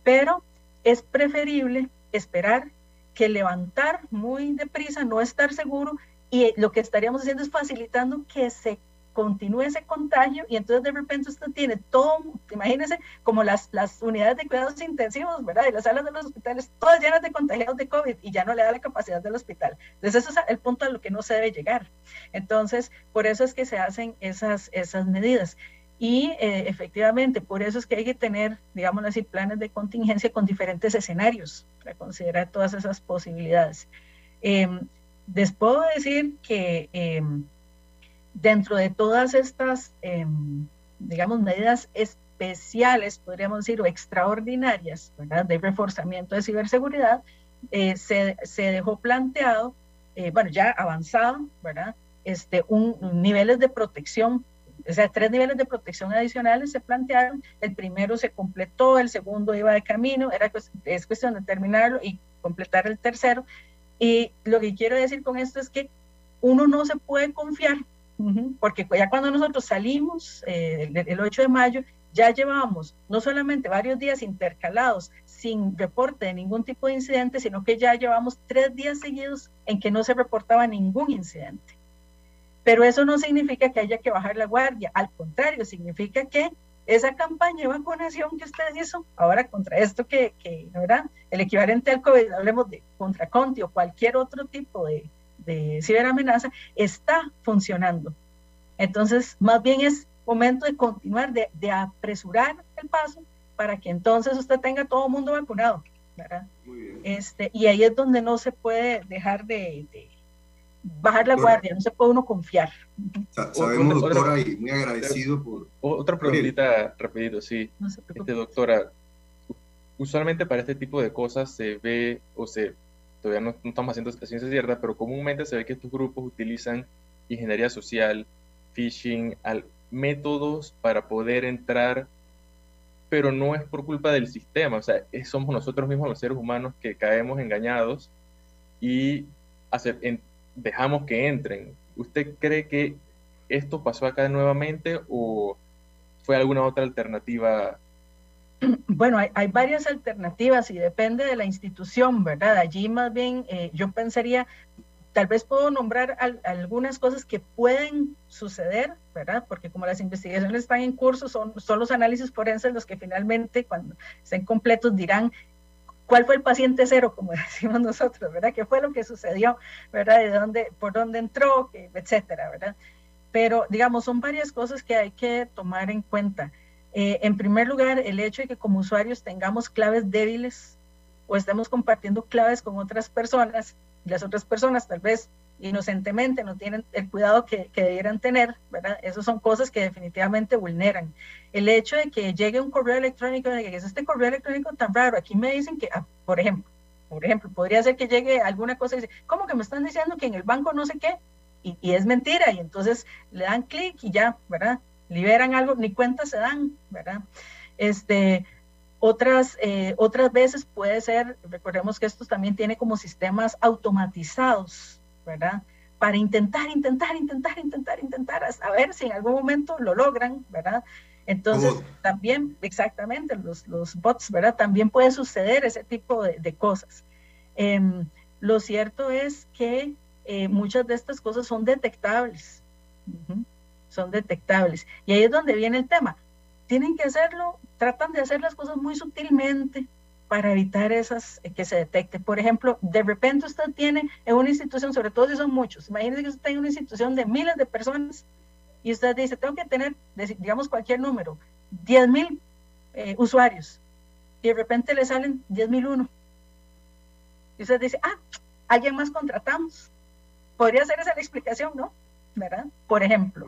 Pero es preferible esperar que levantar muy deprisa, no estar seguro, y lo que estaríamos haciendo es facilitando que se continúe ese contagio y entonces de repente usted tiene todo, imagínese como las, las unidades de cuidados intensivos, ¿verdad? Y las salas de los hospitales todas llenas de contagiados de COVID y ya no le da la capacidad del hospital. Entonces eso es el punto a lo que no se debe llegar. Entonces, por eso es que se hacen esas, esas medidas. Y eh, efectivamente, por eso es que hay que tener, digamos así, planes de contingencia con diferentes escenarios para considerar todas esas posibilidades. Eh, les puedo decir que em, dentro de todas estas, em, digamos, medidas especiales, podríamos decir, o extraordinarias, ¿verdad? De reforzamiento de ciberseguridad, eh, se, se, dejó planteado, bueno, ya avanzado, ¿verdad? Este, un, niveles de protección o sea, tres niveles de protección adicionales se plantearon, el primero se completó, el segundo iba de camino, era, es cuestión de terminarlo y completar el tercero. Y lo que quiero decir con esto es que uno no se puede confiar, porque ya cuando nosotros salimos eh, el, 8 de mayo, ya llevamos no solamente varios días intercalados sin reporte de ningún tipo de incidente, sino que ya llevamos tres días seguidos en que no se reportaba ningún incidente. Pero eso no significa que haya que bajar la guardia, al contrario, significa que esa campaña de vacunación que usted hizo, ahora contra esto que, que ¿verdad? El equivalente al COVID, hablemos de contra Conti o cualquier otro tipo de, de ciberamenaza, está funcionando. Entonces, más bien es momento de continuar, de, de, apresurar el paso para que entonces usted tenga todo el mundo vacunado, ¿verdad? Este, y ahí es donde no se puede dejar de, de bajar la guardia, no se puede uno confiar. Sabemos, doctora, y muy agradecido por... Otra preguntita, rapidito, sí. este, doctora, usualmente para este tipo de cosas se ve, o se, todavía no, estamos haciendo ciencia cierta, pero comúnmente se ve que estos grupos utilizan ingeniería social, phishing, al, métodos para poder entrar, pero no es por culpa del sistema, o sea, somos nosotros mismos los seres humanos que caemos engañados y hacer, dejamos que entren. ¿Usted cree que esto pasó acá nuevamente o fue alguna otra alternativa? Bueno, hay, varias alternativas y depende de la institución, ¿verdad? Allí más bien eh, yo pensaría, tal vez puedo nombrar algunas cosas que pueden suceder, ¿verdad? Porque como las investigaciones están en curso, son, son los análisis forenses los que finalmente, cuando estén completos, dirán cuál fue el paciente cero, como decimos nosotros, ¿verdad? ¿Qué fue lo que sucedió, ¿verdad? ¿De dónde, por dónde entró, etcétera, ¿verdad? Pero, digamos, son varias cosas que hay que tomar en cuenta. Eh, en primer lugar, el hecho de que como usuarios tengamos claves débiles o estemos compartiendo claves con otras personas, y las otras personas tal vez inocentemente no tienen el cuidado que, debieran tener, ¿verdad? Esas son cosas que definitivamente vulneran. El hecho de que llegue un correo electrónico, de que es este correo electrónico tan raro, aquí me dicen que, ah, por ejemplo, por ejemplo, podría ser que llegue alguna cosa y dice, ¿cómo que me están diciendo que en el banco no sé qué? Y, y es mentira, y entonces le dan clic y ya, ¿verdad? Liberan algo, ni cuenta se dan, ¿verdad? Este, otras, eh, otras veces puede ser, recordemos que esto también tiene como sistemas automatizados, ¿verdad? Para intentar, intentar, intentar, intentar, intentar, a ver si en algún momento lo logran, ¿verdad? Entonces, también, exactamente, los, los, bots, ¿verdad? También puede suceder ese tipo de, de cosas. Eh, lo cierto es que eh, muchas de estas cosas son detectables, uh -huh, son detectables. Y ahí es donde viene el tema. Tienen que hacerlo, tratan de hacer las cosas muy sutilmente, para evitar esas eh, que se detecte. Por ejemplo, de repente usted tiene en una institución, sobre todo si son muchos, imagínese que usted tiene una institución de miles de personas y usted dice, tengo que tener, digamos, cualquier número, 10 mil eh, usuarios, y de repente le salen 10 mil uno, Y usted dice, ah, alguien más contratamos. Podría ser esa la explicación, ¿no? ¿Verdad? Por ejemplo.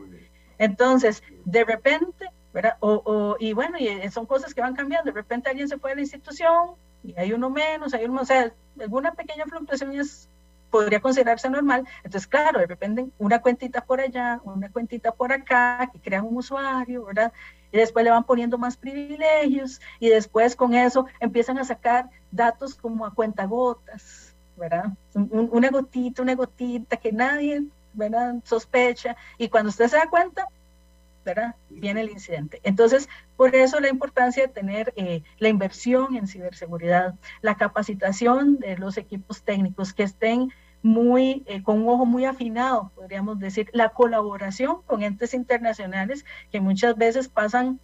Entonces, de repente, ¿verdad? O, y bueno, y son cosas que van cambiando. De repente alguien se fue a la institución y hay uno menos, hay uno, o sea, alguna pequeña fluctuación es, podría considerarse normal. Entonces, claro, de repente una cuentita por allá, una cuentita por acá, que crean un usuario, ¿verdad? Y después le van poniendo más privilegios y después con eso empiezan a sacar datos como a cuentagotas, ¿verdad? una gotita, una gotita que nadie, ¿verdad? Sospecha y cuando usted se da cuenta, ¿verdad? Viene el incidente. Entonces, por eso la importancia de tener eh, la inversión en ciberseguridad, la capacitación de los equipos técnicos que estén muy, eh, con un ojo muy afinado, podríamos decir, la colaboración con entes internacionales que muchas veces pasan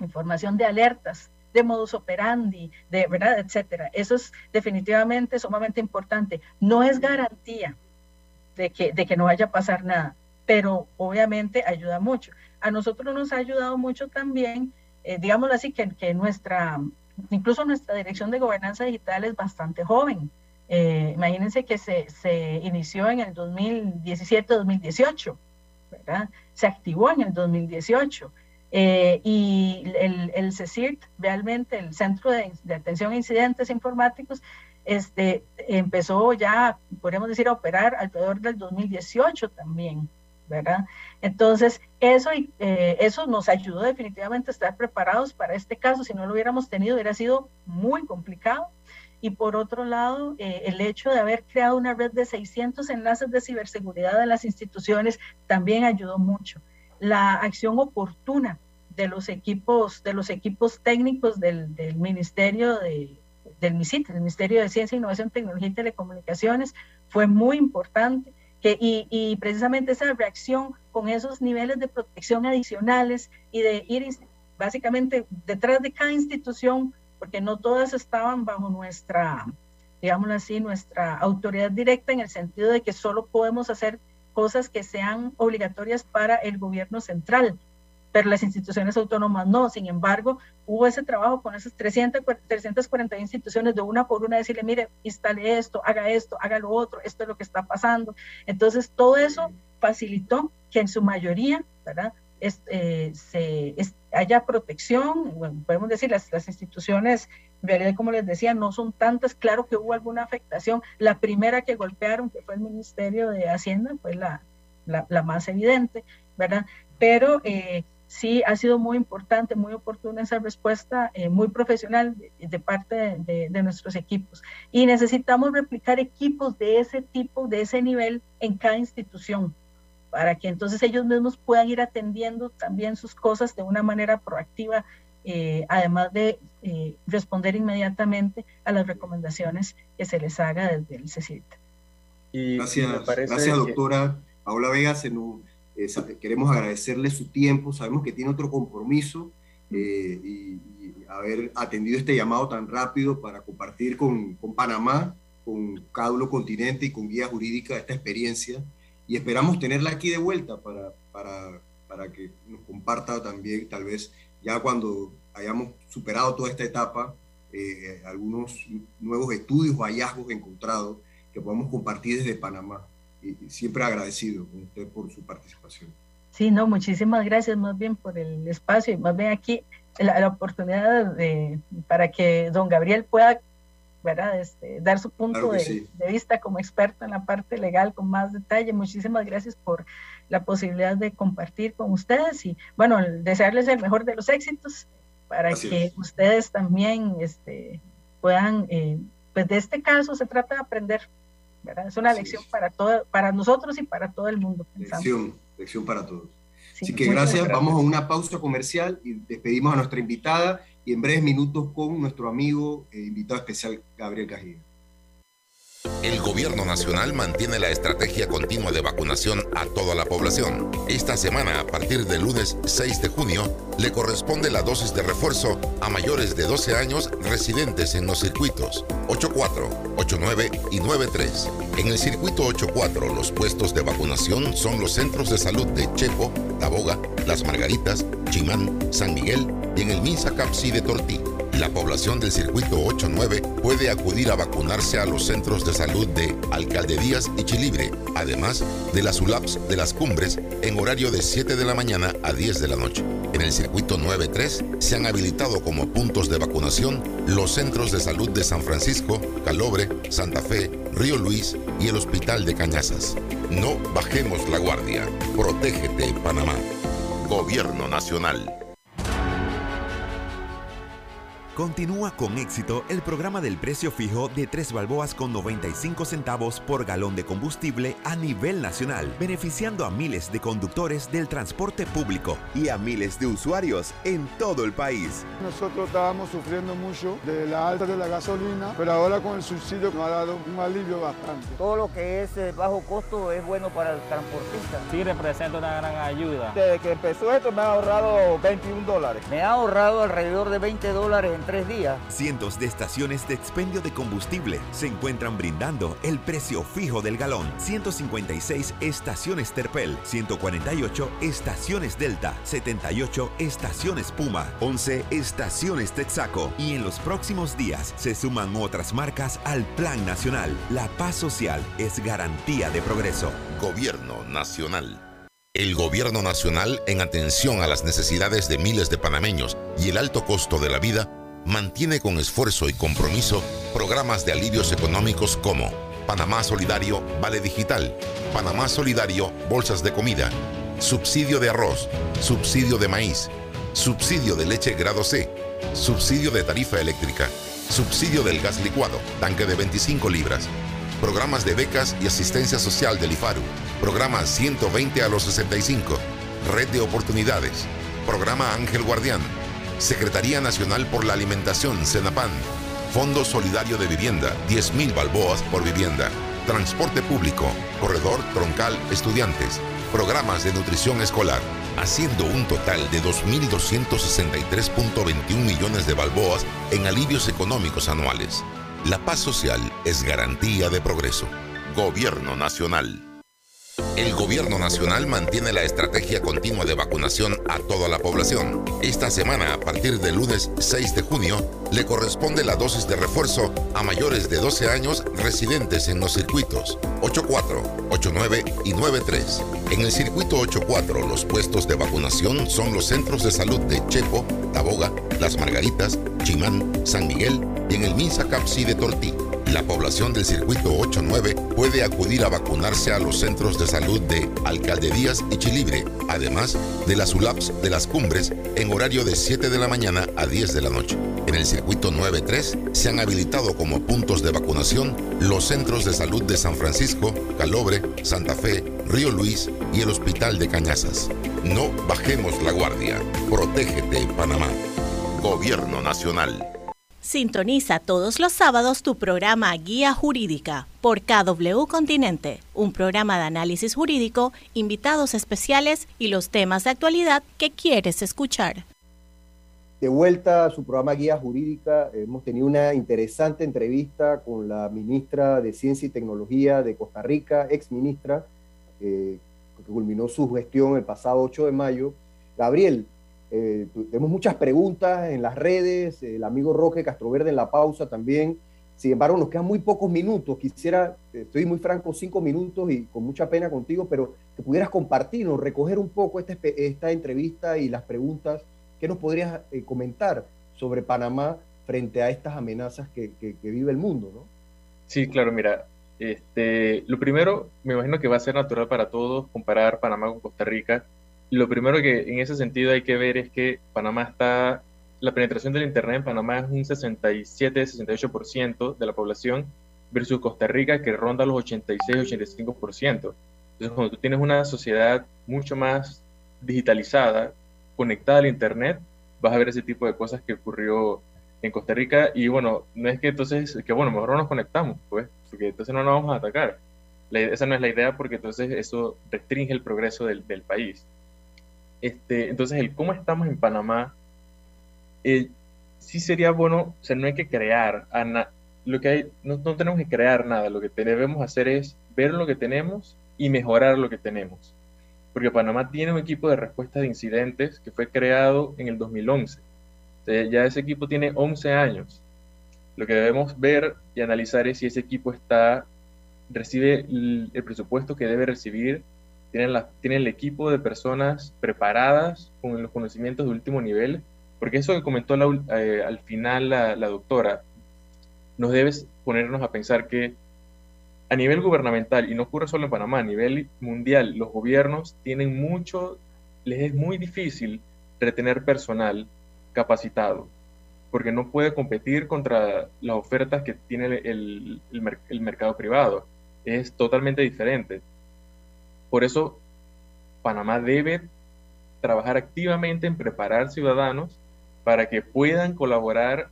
información de alertas, de modus operandi, de verdad, etcétera. Eso es definitivamente sumamente importante. No es garantía de que, de que no vaya a pasar nada, pero obviamente ayuda mucho. A nosotros nos ha ayudado mucho también, eh, digámoslo así, que, que nuestra, incluso nuestra dirección de gobernanza digital es bastante joven. Eh, imagínense que se, se, inició en el 2017-2018, ¿verdad? Se activó en el 2018. Eh, y el, el CECIRT, realmente el Centro de, Atención a Incidentes Informáticos, este, empezó ya, podríamos decir, a operar alrededor del 2018 también, ¿verdad? Entonces, eso, eh, eso nos ayudó definitivamente a estar preparados para este caso. Si no lo hubiéramos tenido, hubiera sido muy complicado y por otro lado, eh, el hecho de haber creado una red de 600 enlaces de ciberseguridad en las instituciones también ayudó mucho. La acción oportuna de los equipos, de los equipos técnicos del, del Ministerio de, del MISIT, Ministerio de Ciencia, Innovación, Tecnología y Telecomunicaciones, fue muy importante. Que, y, y, precisamente esa reacción con esos niveles de protección adicionales y de ir básicamente detrás de cada institución porque no todas estaban bajo nuestra, digámoslo así, nuestra autoridad directa en el sentido de que solo podemos hacer cosas que sean obligatorias para el gobierno central, pero las instituciones autónomas no. Sin embargo, hubo ese trabajo con esas 300, 340 instituciones de una por una, decirle, mire, instale esto, haga esto, haga lo otro, esto es lo que está pasando. Entonces, todo eso facilitó que en su mayoría, ¿verdad? Eh, se, haya protección, bueno, podemos decir, las, las instituciones, en realidad, como les decía, no son tantas, claro que hubo alguna afectación, la primera que golpearon, que fue el Ministerio de Hacienda, fue la, la, más evidente, ¿verdad? Pero eh, sí ha sido muy importante, muy oportuna esa respuesta, eh, muy profesional de, parte de, de, nuestros equipos. Y necesitamos replicar equipos de ese tipo, de ese nivel en cada institución para que entonces ellos mismos puedan ir atendiendo también sus cosas de una manera proactiva, eh, además de eh, responder inmediatamente a las recomendaciones que se les haga desde el CECIT. gracias, gracias doctora Paula Vega. Se eh, queremos agradecerle su tiempo. Sabemos que tiene otro compromiso y, haber atendido este llamado tan rápido para compartir con, con Panamá, con Cádulo Continente y con Guía Jurídica esta experiencia y esperamos tenerla aquí de vuelta para, para, para que nos comparta también, tal vez ya cuando hayamos superado toda esta etapa, eh, algunos nuevos estudios o hallazgos encontrados que podamos compartir desde Panamá. Y, siempre agradecido con usted por su participación. Sí, no, muchísimas gracias más bien por el espacio y más bien aquí la, oportunidad de, para que don Gabriel pueda ¿verdad? Este, dar su punto de, vista como experto en la parte legal con más detalle. Muchísimas gracias por la posibilidad de compartir con ustedes y, bueno, desearles el mejor de los éxitos para que ustedes también este, puedan, eh, pues de este caso se trata de aprender, ¿verdad? Es una lección para todo, para nosotros y para todo el mundo. Lección, lección para todos. Así que gracias. gracias, vamos a una pausa comercial y despedimos a nuestra invitada y en breves minutos con nuestro amigo e invitado especial Gabriel Cajillo. El gobierno nacional mantiene la estrategia continua de vacunación a toda la población. Esta semana, a partir del lunes 6 de junio, le corresponde la dosis de refuerzo a mayores de 12 años residentes en los circuitos 84, 89 y 93. En el circuito 84, los puestos de vacunación son los centros de salud de Chepo, Taboga, Las Margaritas, Chimán, San Miguel y en el Minsa Capsi de Tortí. La población del circuito 89 puede acudir a vacunarse a los centros de salud de Alcalde Díaz y Chilibre, además de las ULAPs de las cumbres en horario de 7 de la mañana a 10 de la noche. En el circuito 93 se han habilitado como puntos de vacunación los centros de salud de San Francisco, Calobre, Santa Fe, Río Luis y el Hospital de Cañazas. No bajemos la guardia. Protégete, Panamá. Gobierno Nacional. Continúa con éxito el programa del precio fijo de 3 balboas con 95 centavos por galón de combustible a nivel nacional, beneficiando a miles de conductores del transporte público y a miles de usuarios en todo el país. Nosotros estábamos sufriendo mucho de la alta de la gasolina, pero ahora con el subsidio nos ha dado un alivio bastante. Todo lo que es eh, bajo costo es bueno para el transportista. Sí, representa una gran ayuda. Desde que empezó esto me ha ahorrado 21 dólares. Me ha ahorrado alrededor de 20 dólares en tres días. Cientos de estaciones de expendio de combustible se encuentran brindando el precio fijo del galón. 156 estaciones Terpel, 148 estaciones Delta, 78 estaciones Puma, 11 estaciones Texaco y en los próximos días se suman otras marcas al Plan Nacional. La paz social es garantía de progreso. Gobierno Nacional. El Gobierno Nacional, en atención a las necesidades de miles de panameños y el alto costo de la vida, mantiene con esfuerzo y compromiso programas de alivios económicos como Panamá Solidario Vale Digital, Panamá Solidario Bolsas de Comida, subsidio de arroz, subsidio de maíz, subsidio de leche grado C, subsidio de tarifa eléctrica, subsidio del gas licuado, tanque de 25 libras, programas de becas y asistencia social del IFARU, programa 120 a los 65, red de oportunidades, programa Ángel Guardián, Secretaría Nacional por la Alimentación, CENAPAN. Fondo Solidario de Vivienda, 10.000 balboas por vivienda. Transporte público, corredor troncal estudiantes, programas de nutrición escolar, haciendo un total de 2.263.21 millones de balboas en alivios económicos anuales. La paz social es garantía de progreso. Gobierno Nacional. El gobierno nacional mantiene la estrategia continua de vacunación a toda la población. Esta semana, a partir del lunes 6 de junio, le corresponde la dosis de refuerzo a mayores de 12 años residentes en los circuitos 84, 89 y 93. En el circuito 84, los puestos de vacunación son los centros de salud de Chepo, Taboga, Las Margaritas, Chimán, San Miguel y en el Minsa Capsi de Tortí. La población del circuito 89 puede acudir a vacunarse a los centros de salud de Alcalde Díaz y Chilibre, además de las ULAPs de las cumbres en horario de 7 de la mañana a 10 de la noche. En el circuito 93 se han habilitado como puntos de vacunación los centros de salud de San Francisco, Calobre, Santa Fe, Río Luis y el Hospital de Cañazas. No bajemos la guardia. Protégete, Panamá. Gobierno Nacional. Sintoniza todos los sábados tu programa Guía Jurídica por KW Continente, un programa de análisis jurídico, invitados especiales y los temas de actualidad que quieres escuchar. De vuelta a su programa Guía Jurídica, hemos tenido una interesante entrevista con la ministra de Ciencia y Tecnología de Costa Rica, ex ministra, eh, que culminó su gestión el pasado 8 de mayo. Gabriel, eh, tenemos muchas preguntas en las redes, el amigo Roque Castroverde en la pausa también. Sin embargo, nos quedan muy pocos minutos. Quisiera, estoy muy franco, cinco minutos y con mucha pena contigo, pero que pudieras compartirnos, recoger un poco esta, esta entrevista y las preguntas. ¿Qué nos podrías eh, comentar sobre Panamá frente a estas amenazas que, que, vive el mundo? ¿no? Sí, claro, mira, este, lo primero, me imagino que va a ser natural para todos comparar Panamá con Costa Rica lo primero que en ese sentido hay que ver es que Panamá está, la penetración del Internet en Panamá es un 67-68% de la población versus Costa Rica que ronda los 86-85%. Entonces, cuando tú tienes una sociedad mucho más digitalizada, conectada al Internet, vas a ver ese tipo de cosas que ocurrió en Costa Rica y bueno, no es que entonces, que bueno, mejor no nos conectamos, pues, porque entonces no nos vamos a atacar. esa no es la idea porque entonces eso restringe el progreso del, del país. Este, entonces, el cómo estamos en Panamá, eh, sí sería bueno, o sea, no hay que crear, lo que hay, no, tenemos que crear nada, lo que debemos hacer es ver lo que tenemos y mejorar lo que tenemos. Porque Panamá tiene un equipo de respuesta de incidentes que fue creado en el 2011. ya ese equipo tiene 11 años. Lo que debemos ver y analizar es si ese equipo está, recibe el, presupuesto que debe recibir, tiene, la, tiene el equipo de personas preparadas con los conocimientos de último nivel, porque eso que comentó eh, al final la, doctora, nos debe ponernos a pensar que a nivel gubernamental, y no ocurre solo en Panamá, a nivel mundial, los gobiernos tienen mucho, les es muy difícil retener personal capacitado, porque no puede competir contra las ofertas que tiene el, mercado privado. Es totalmente diferente. Por eso, Panamá debe trabajar activamente en preparar ciudadanos para que puedan colaborar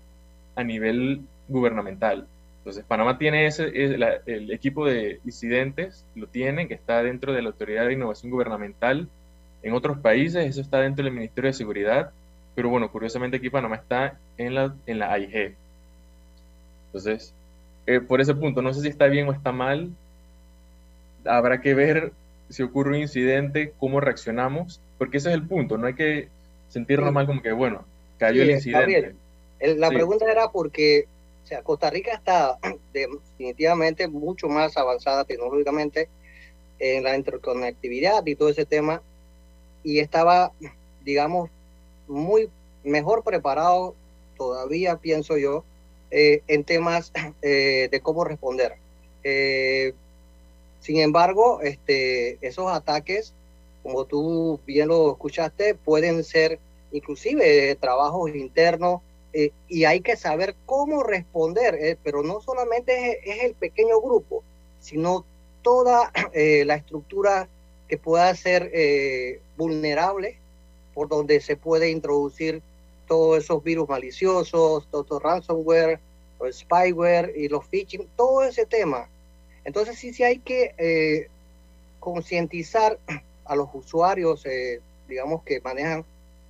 a nivel gubernamental. Entonces, Panamá tiene ese, el equipo de disidentes, lo tiene, que está dentro de la Autoridad de Innovación Gubernamental. En otros países eso está dentro del Ministerio de Seguridad, pero bueno, curiosamente aquí Panamá está en la, en la AIG. Entonces, eh, por ese punto, no sé si está bien o está mal. Habrá que ver si ocurre un incidente, cómo reaccionamos, porque ese es el punto, no hay que sentirnos mal como que, bueno, cayó el incidente. la pregunta era porque, o sea, Costa Rica está definitivamente mucho más avanzada tecnológicamente en la interconectividad y todo ese tema, y estaba, digamos, muy mejor preparado todavía, pienso yo, eh, en temas eh, de cómo responder. Eh, sin embargo, este, esos ataques, como tú bien lo escuchaste, pueden ser inclusive trabajos internos y hay que saber cómo responder, pero no solamente es, el pequeño grupo, sino toda la estructura que pueda ser vulnerable por donde se puede introducir todos esos virus maliciosos, todo ransomware, o spyware y los phishing, todo ese tema. Entonces sí, sí hay que eh, concientizar a los usuarios, eh, digamos, que manejan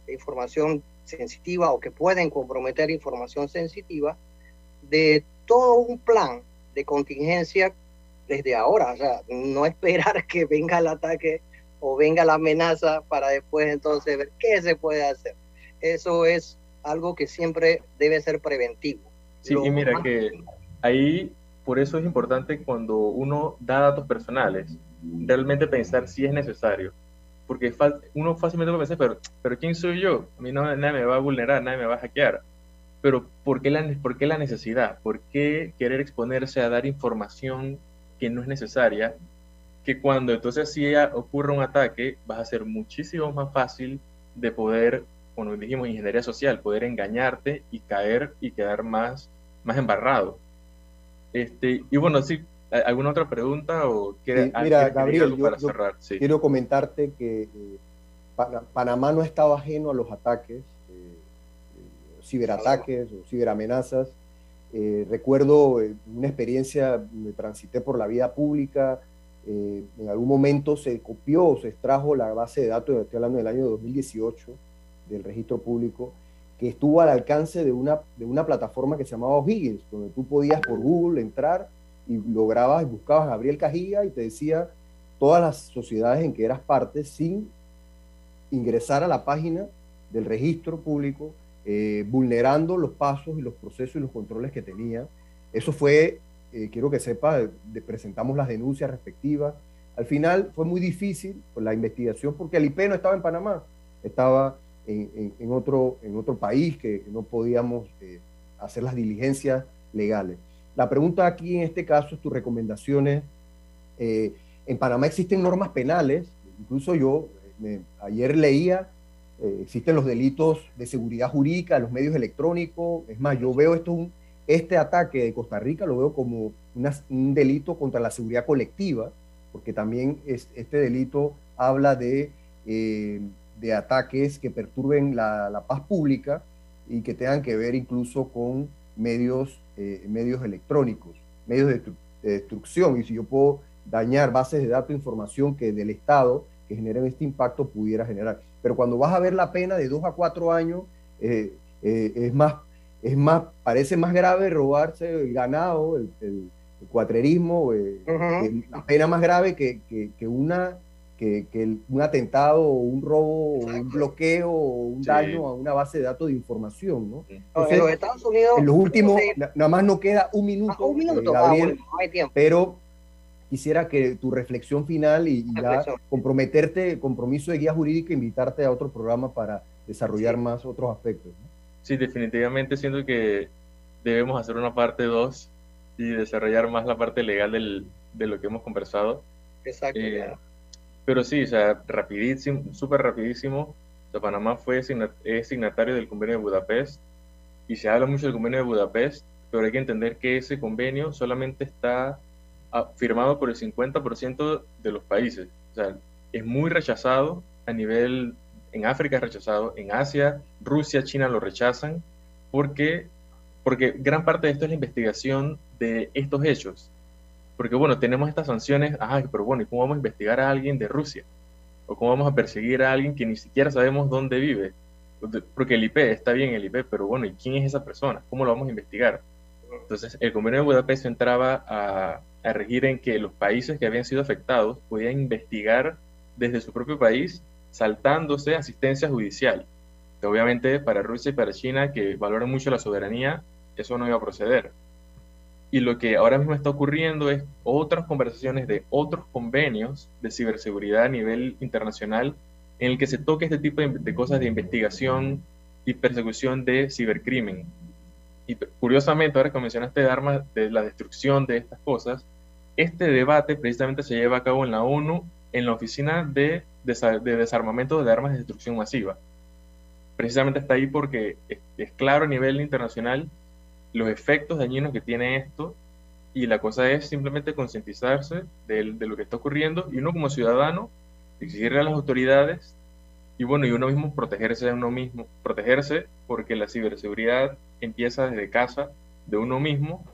información sensitiva o que pueden comprometer información sensitiva, de todo un plan de contingencia desde ahora. O sea, no esperar que venga el ataque o venga la amenaza para después entonces ver qué se puede hacer. Eso es algo que siempre debe ser preventivo. Sí, y mira que ahí por eso es importante cuando uno da datos personales, realmente pensar si es necesario. Porque uno fácilmente puede pensar, pero, pero ¿quién soy yo? A mí no, nadie me va a vulnerar, nadie me va a hackear. Pero ¿por qué, la, ¿por qué la necesidad? ¿Por qué querer exponerse a dar información que no es necesaria que cuando entonces si ocurre un ataque, va a ser muchísimo más fácil de poder, como dijimos, ingeniería social, poder engañarte y caer y quedar más, más embarrado. Este, y bueno, sí, ¿alguna otra pregunta o quiere, mira, Gabriel, para cerrar? quiero comentarte que eh, Panamá no estaba ajeno a los ataques, eh, eh, ciberataques o ciberamenazas. recuerdo una experiencia, me transité por la vida pública, eh, en algún momento se copió, se extrajo la base de datos, estoy hablando del año 2018, del registro público, que estuvo al alcance de una, de una plataforma que se llamaba O'Higgins, donde tú podías por Google entrar y lograbas y buscabas a Gabriel Cajilla y te decía todas las sociedades en que eras parte sin ingresar a la página del registro público, eh, vulnerando los pasos y los procesos y los controles que tenía. Eso fue eh, quiero que sepa, presentamos las denuncias respectivas. Al final fue muy difícil la investigación porque el IP no estaba en Panamá, estaba en, otro, en otro país que, no podíamos eh, hacer las diligencias legales. La pregunta aquí en este caso es tus recomendaciones. Eh, en Panamá existen normas penales, incluso yo ayer leía, existen los delitos de seguridad jurídica, los medios electrónicos, es más, yo veo esto este ataque de Costa Rica lo veo como un delito contra la seguridad colectiva, porque también es, este delito habla de, eh, de ataques que perturben la, paz pública y que tengan que ver incluso con medios, eh, medios electrónicos, medios de, destrucción. Y si yo puedo dañar bases de datos, información que del Estado que generen este impacto pudiera generar. Pero cuando vas a ver la pena de dos a cuatro años, eh, es más es más, parece más grave robarse el ganado, el, cuatrerismo, eh, la pena más grave que, una que, un atentado o un robo o un bloqueo o un daño a una base de datos de información, ¿no? en los Estados Unidos... En los últimos, nada más no queda un minuto, ah, un minuto eh, Gabriel, pero quisiera que tu reflexión final y, ya comprometerte, compromiso de guía jurídica, invitarte a otro programa para desarrollar más otros aspectos. Sí, definitivamente siento que debemos hacer una parte 2 y desarrollar más la parte legal del, de lo que hemos conversado. Exacto. Eh, pero sí, o sea, rapidísimo, súper rapidísimo. Panamá fue es signatario del convenio de Budapest y se habla mucho del convenio de Budapest, pero hay que entender que ese convenio solamente está ah, firmado por el 50% de los países. O sea, es muy rechazado a nivel, en África es rechazado, en Asia, Rusia, China lo rechazan, porque, porque gran parte de esto es la investigación de estos hechos. Porque bueno, tenemos estas sanciones, ay, pero bueno, ¿y cómo vamos a investigar a alguien de Rusia? ¿O cómo vamos a perseguir a alguien que ni siquiera sabemos dónde vive? Porque el IP, está bien el IP, pero bueno, ¿y quién es esa persona? ¿Cómo lo vamos a investigar? Entonces, el convenio de Budapest entraba a, a regir en que los países que habían sido afectados podían investigar desde su propio país saltándose asistencia judicial. obviamente para Rusia y para China, que valoran mucho la soberanía, eso no iba a proceder. Y lo que ahora mismo está ocurriendo es otras conversaciones de otros convenios de ciberseguridad a nivel internacional en el que se toque este tipo de, cosas de investigación y persecución de cibercrimen. Y curiosamente, ahora que mencionaste de armas, de la destrucción de estas cosas, este debate precisamente se lleva a cabo en la ONU, en la Oficina de, Desarmamento de Armas de Destrucción Masiva. Precisamente está ahí porque es claro a nivel internacional los efectos dañinos que tiene esto y la cosa es simplemente concientizarse de, lo que está ocurriendo y uno como ciudadano exigirle a las autoridades y bueno, y uno mismo protegerse de uno mismo, protegerse porque la ciberseguridad empieza desde casa de uno mismo.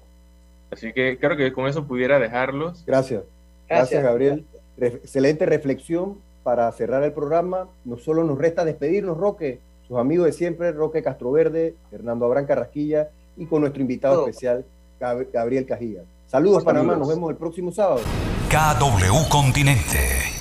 Así que creo que con eso pudiera dejarlos. Gracias. Gracias, Gabriel. excelente reflexión para cerrar el programa. No solo nos resta despedirnos, Roque, sus amigos de siempre, Roque Castroverde, Fernando Abrán Carrasquilla y con nuestro invitado especial, Gabriel Cajilla. Saludos, Panamá, nos vemos el próximo sábado. KW Continente.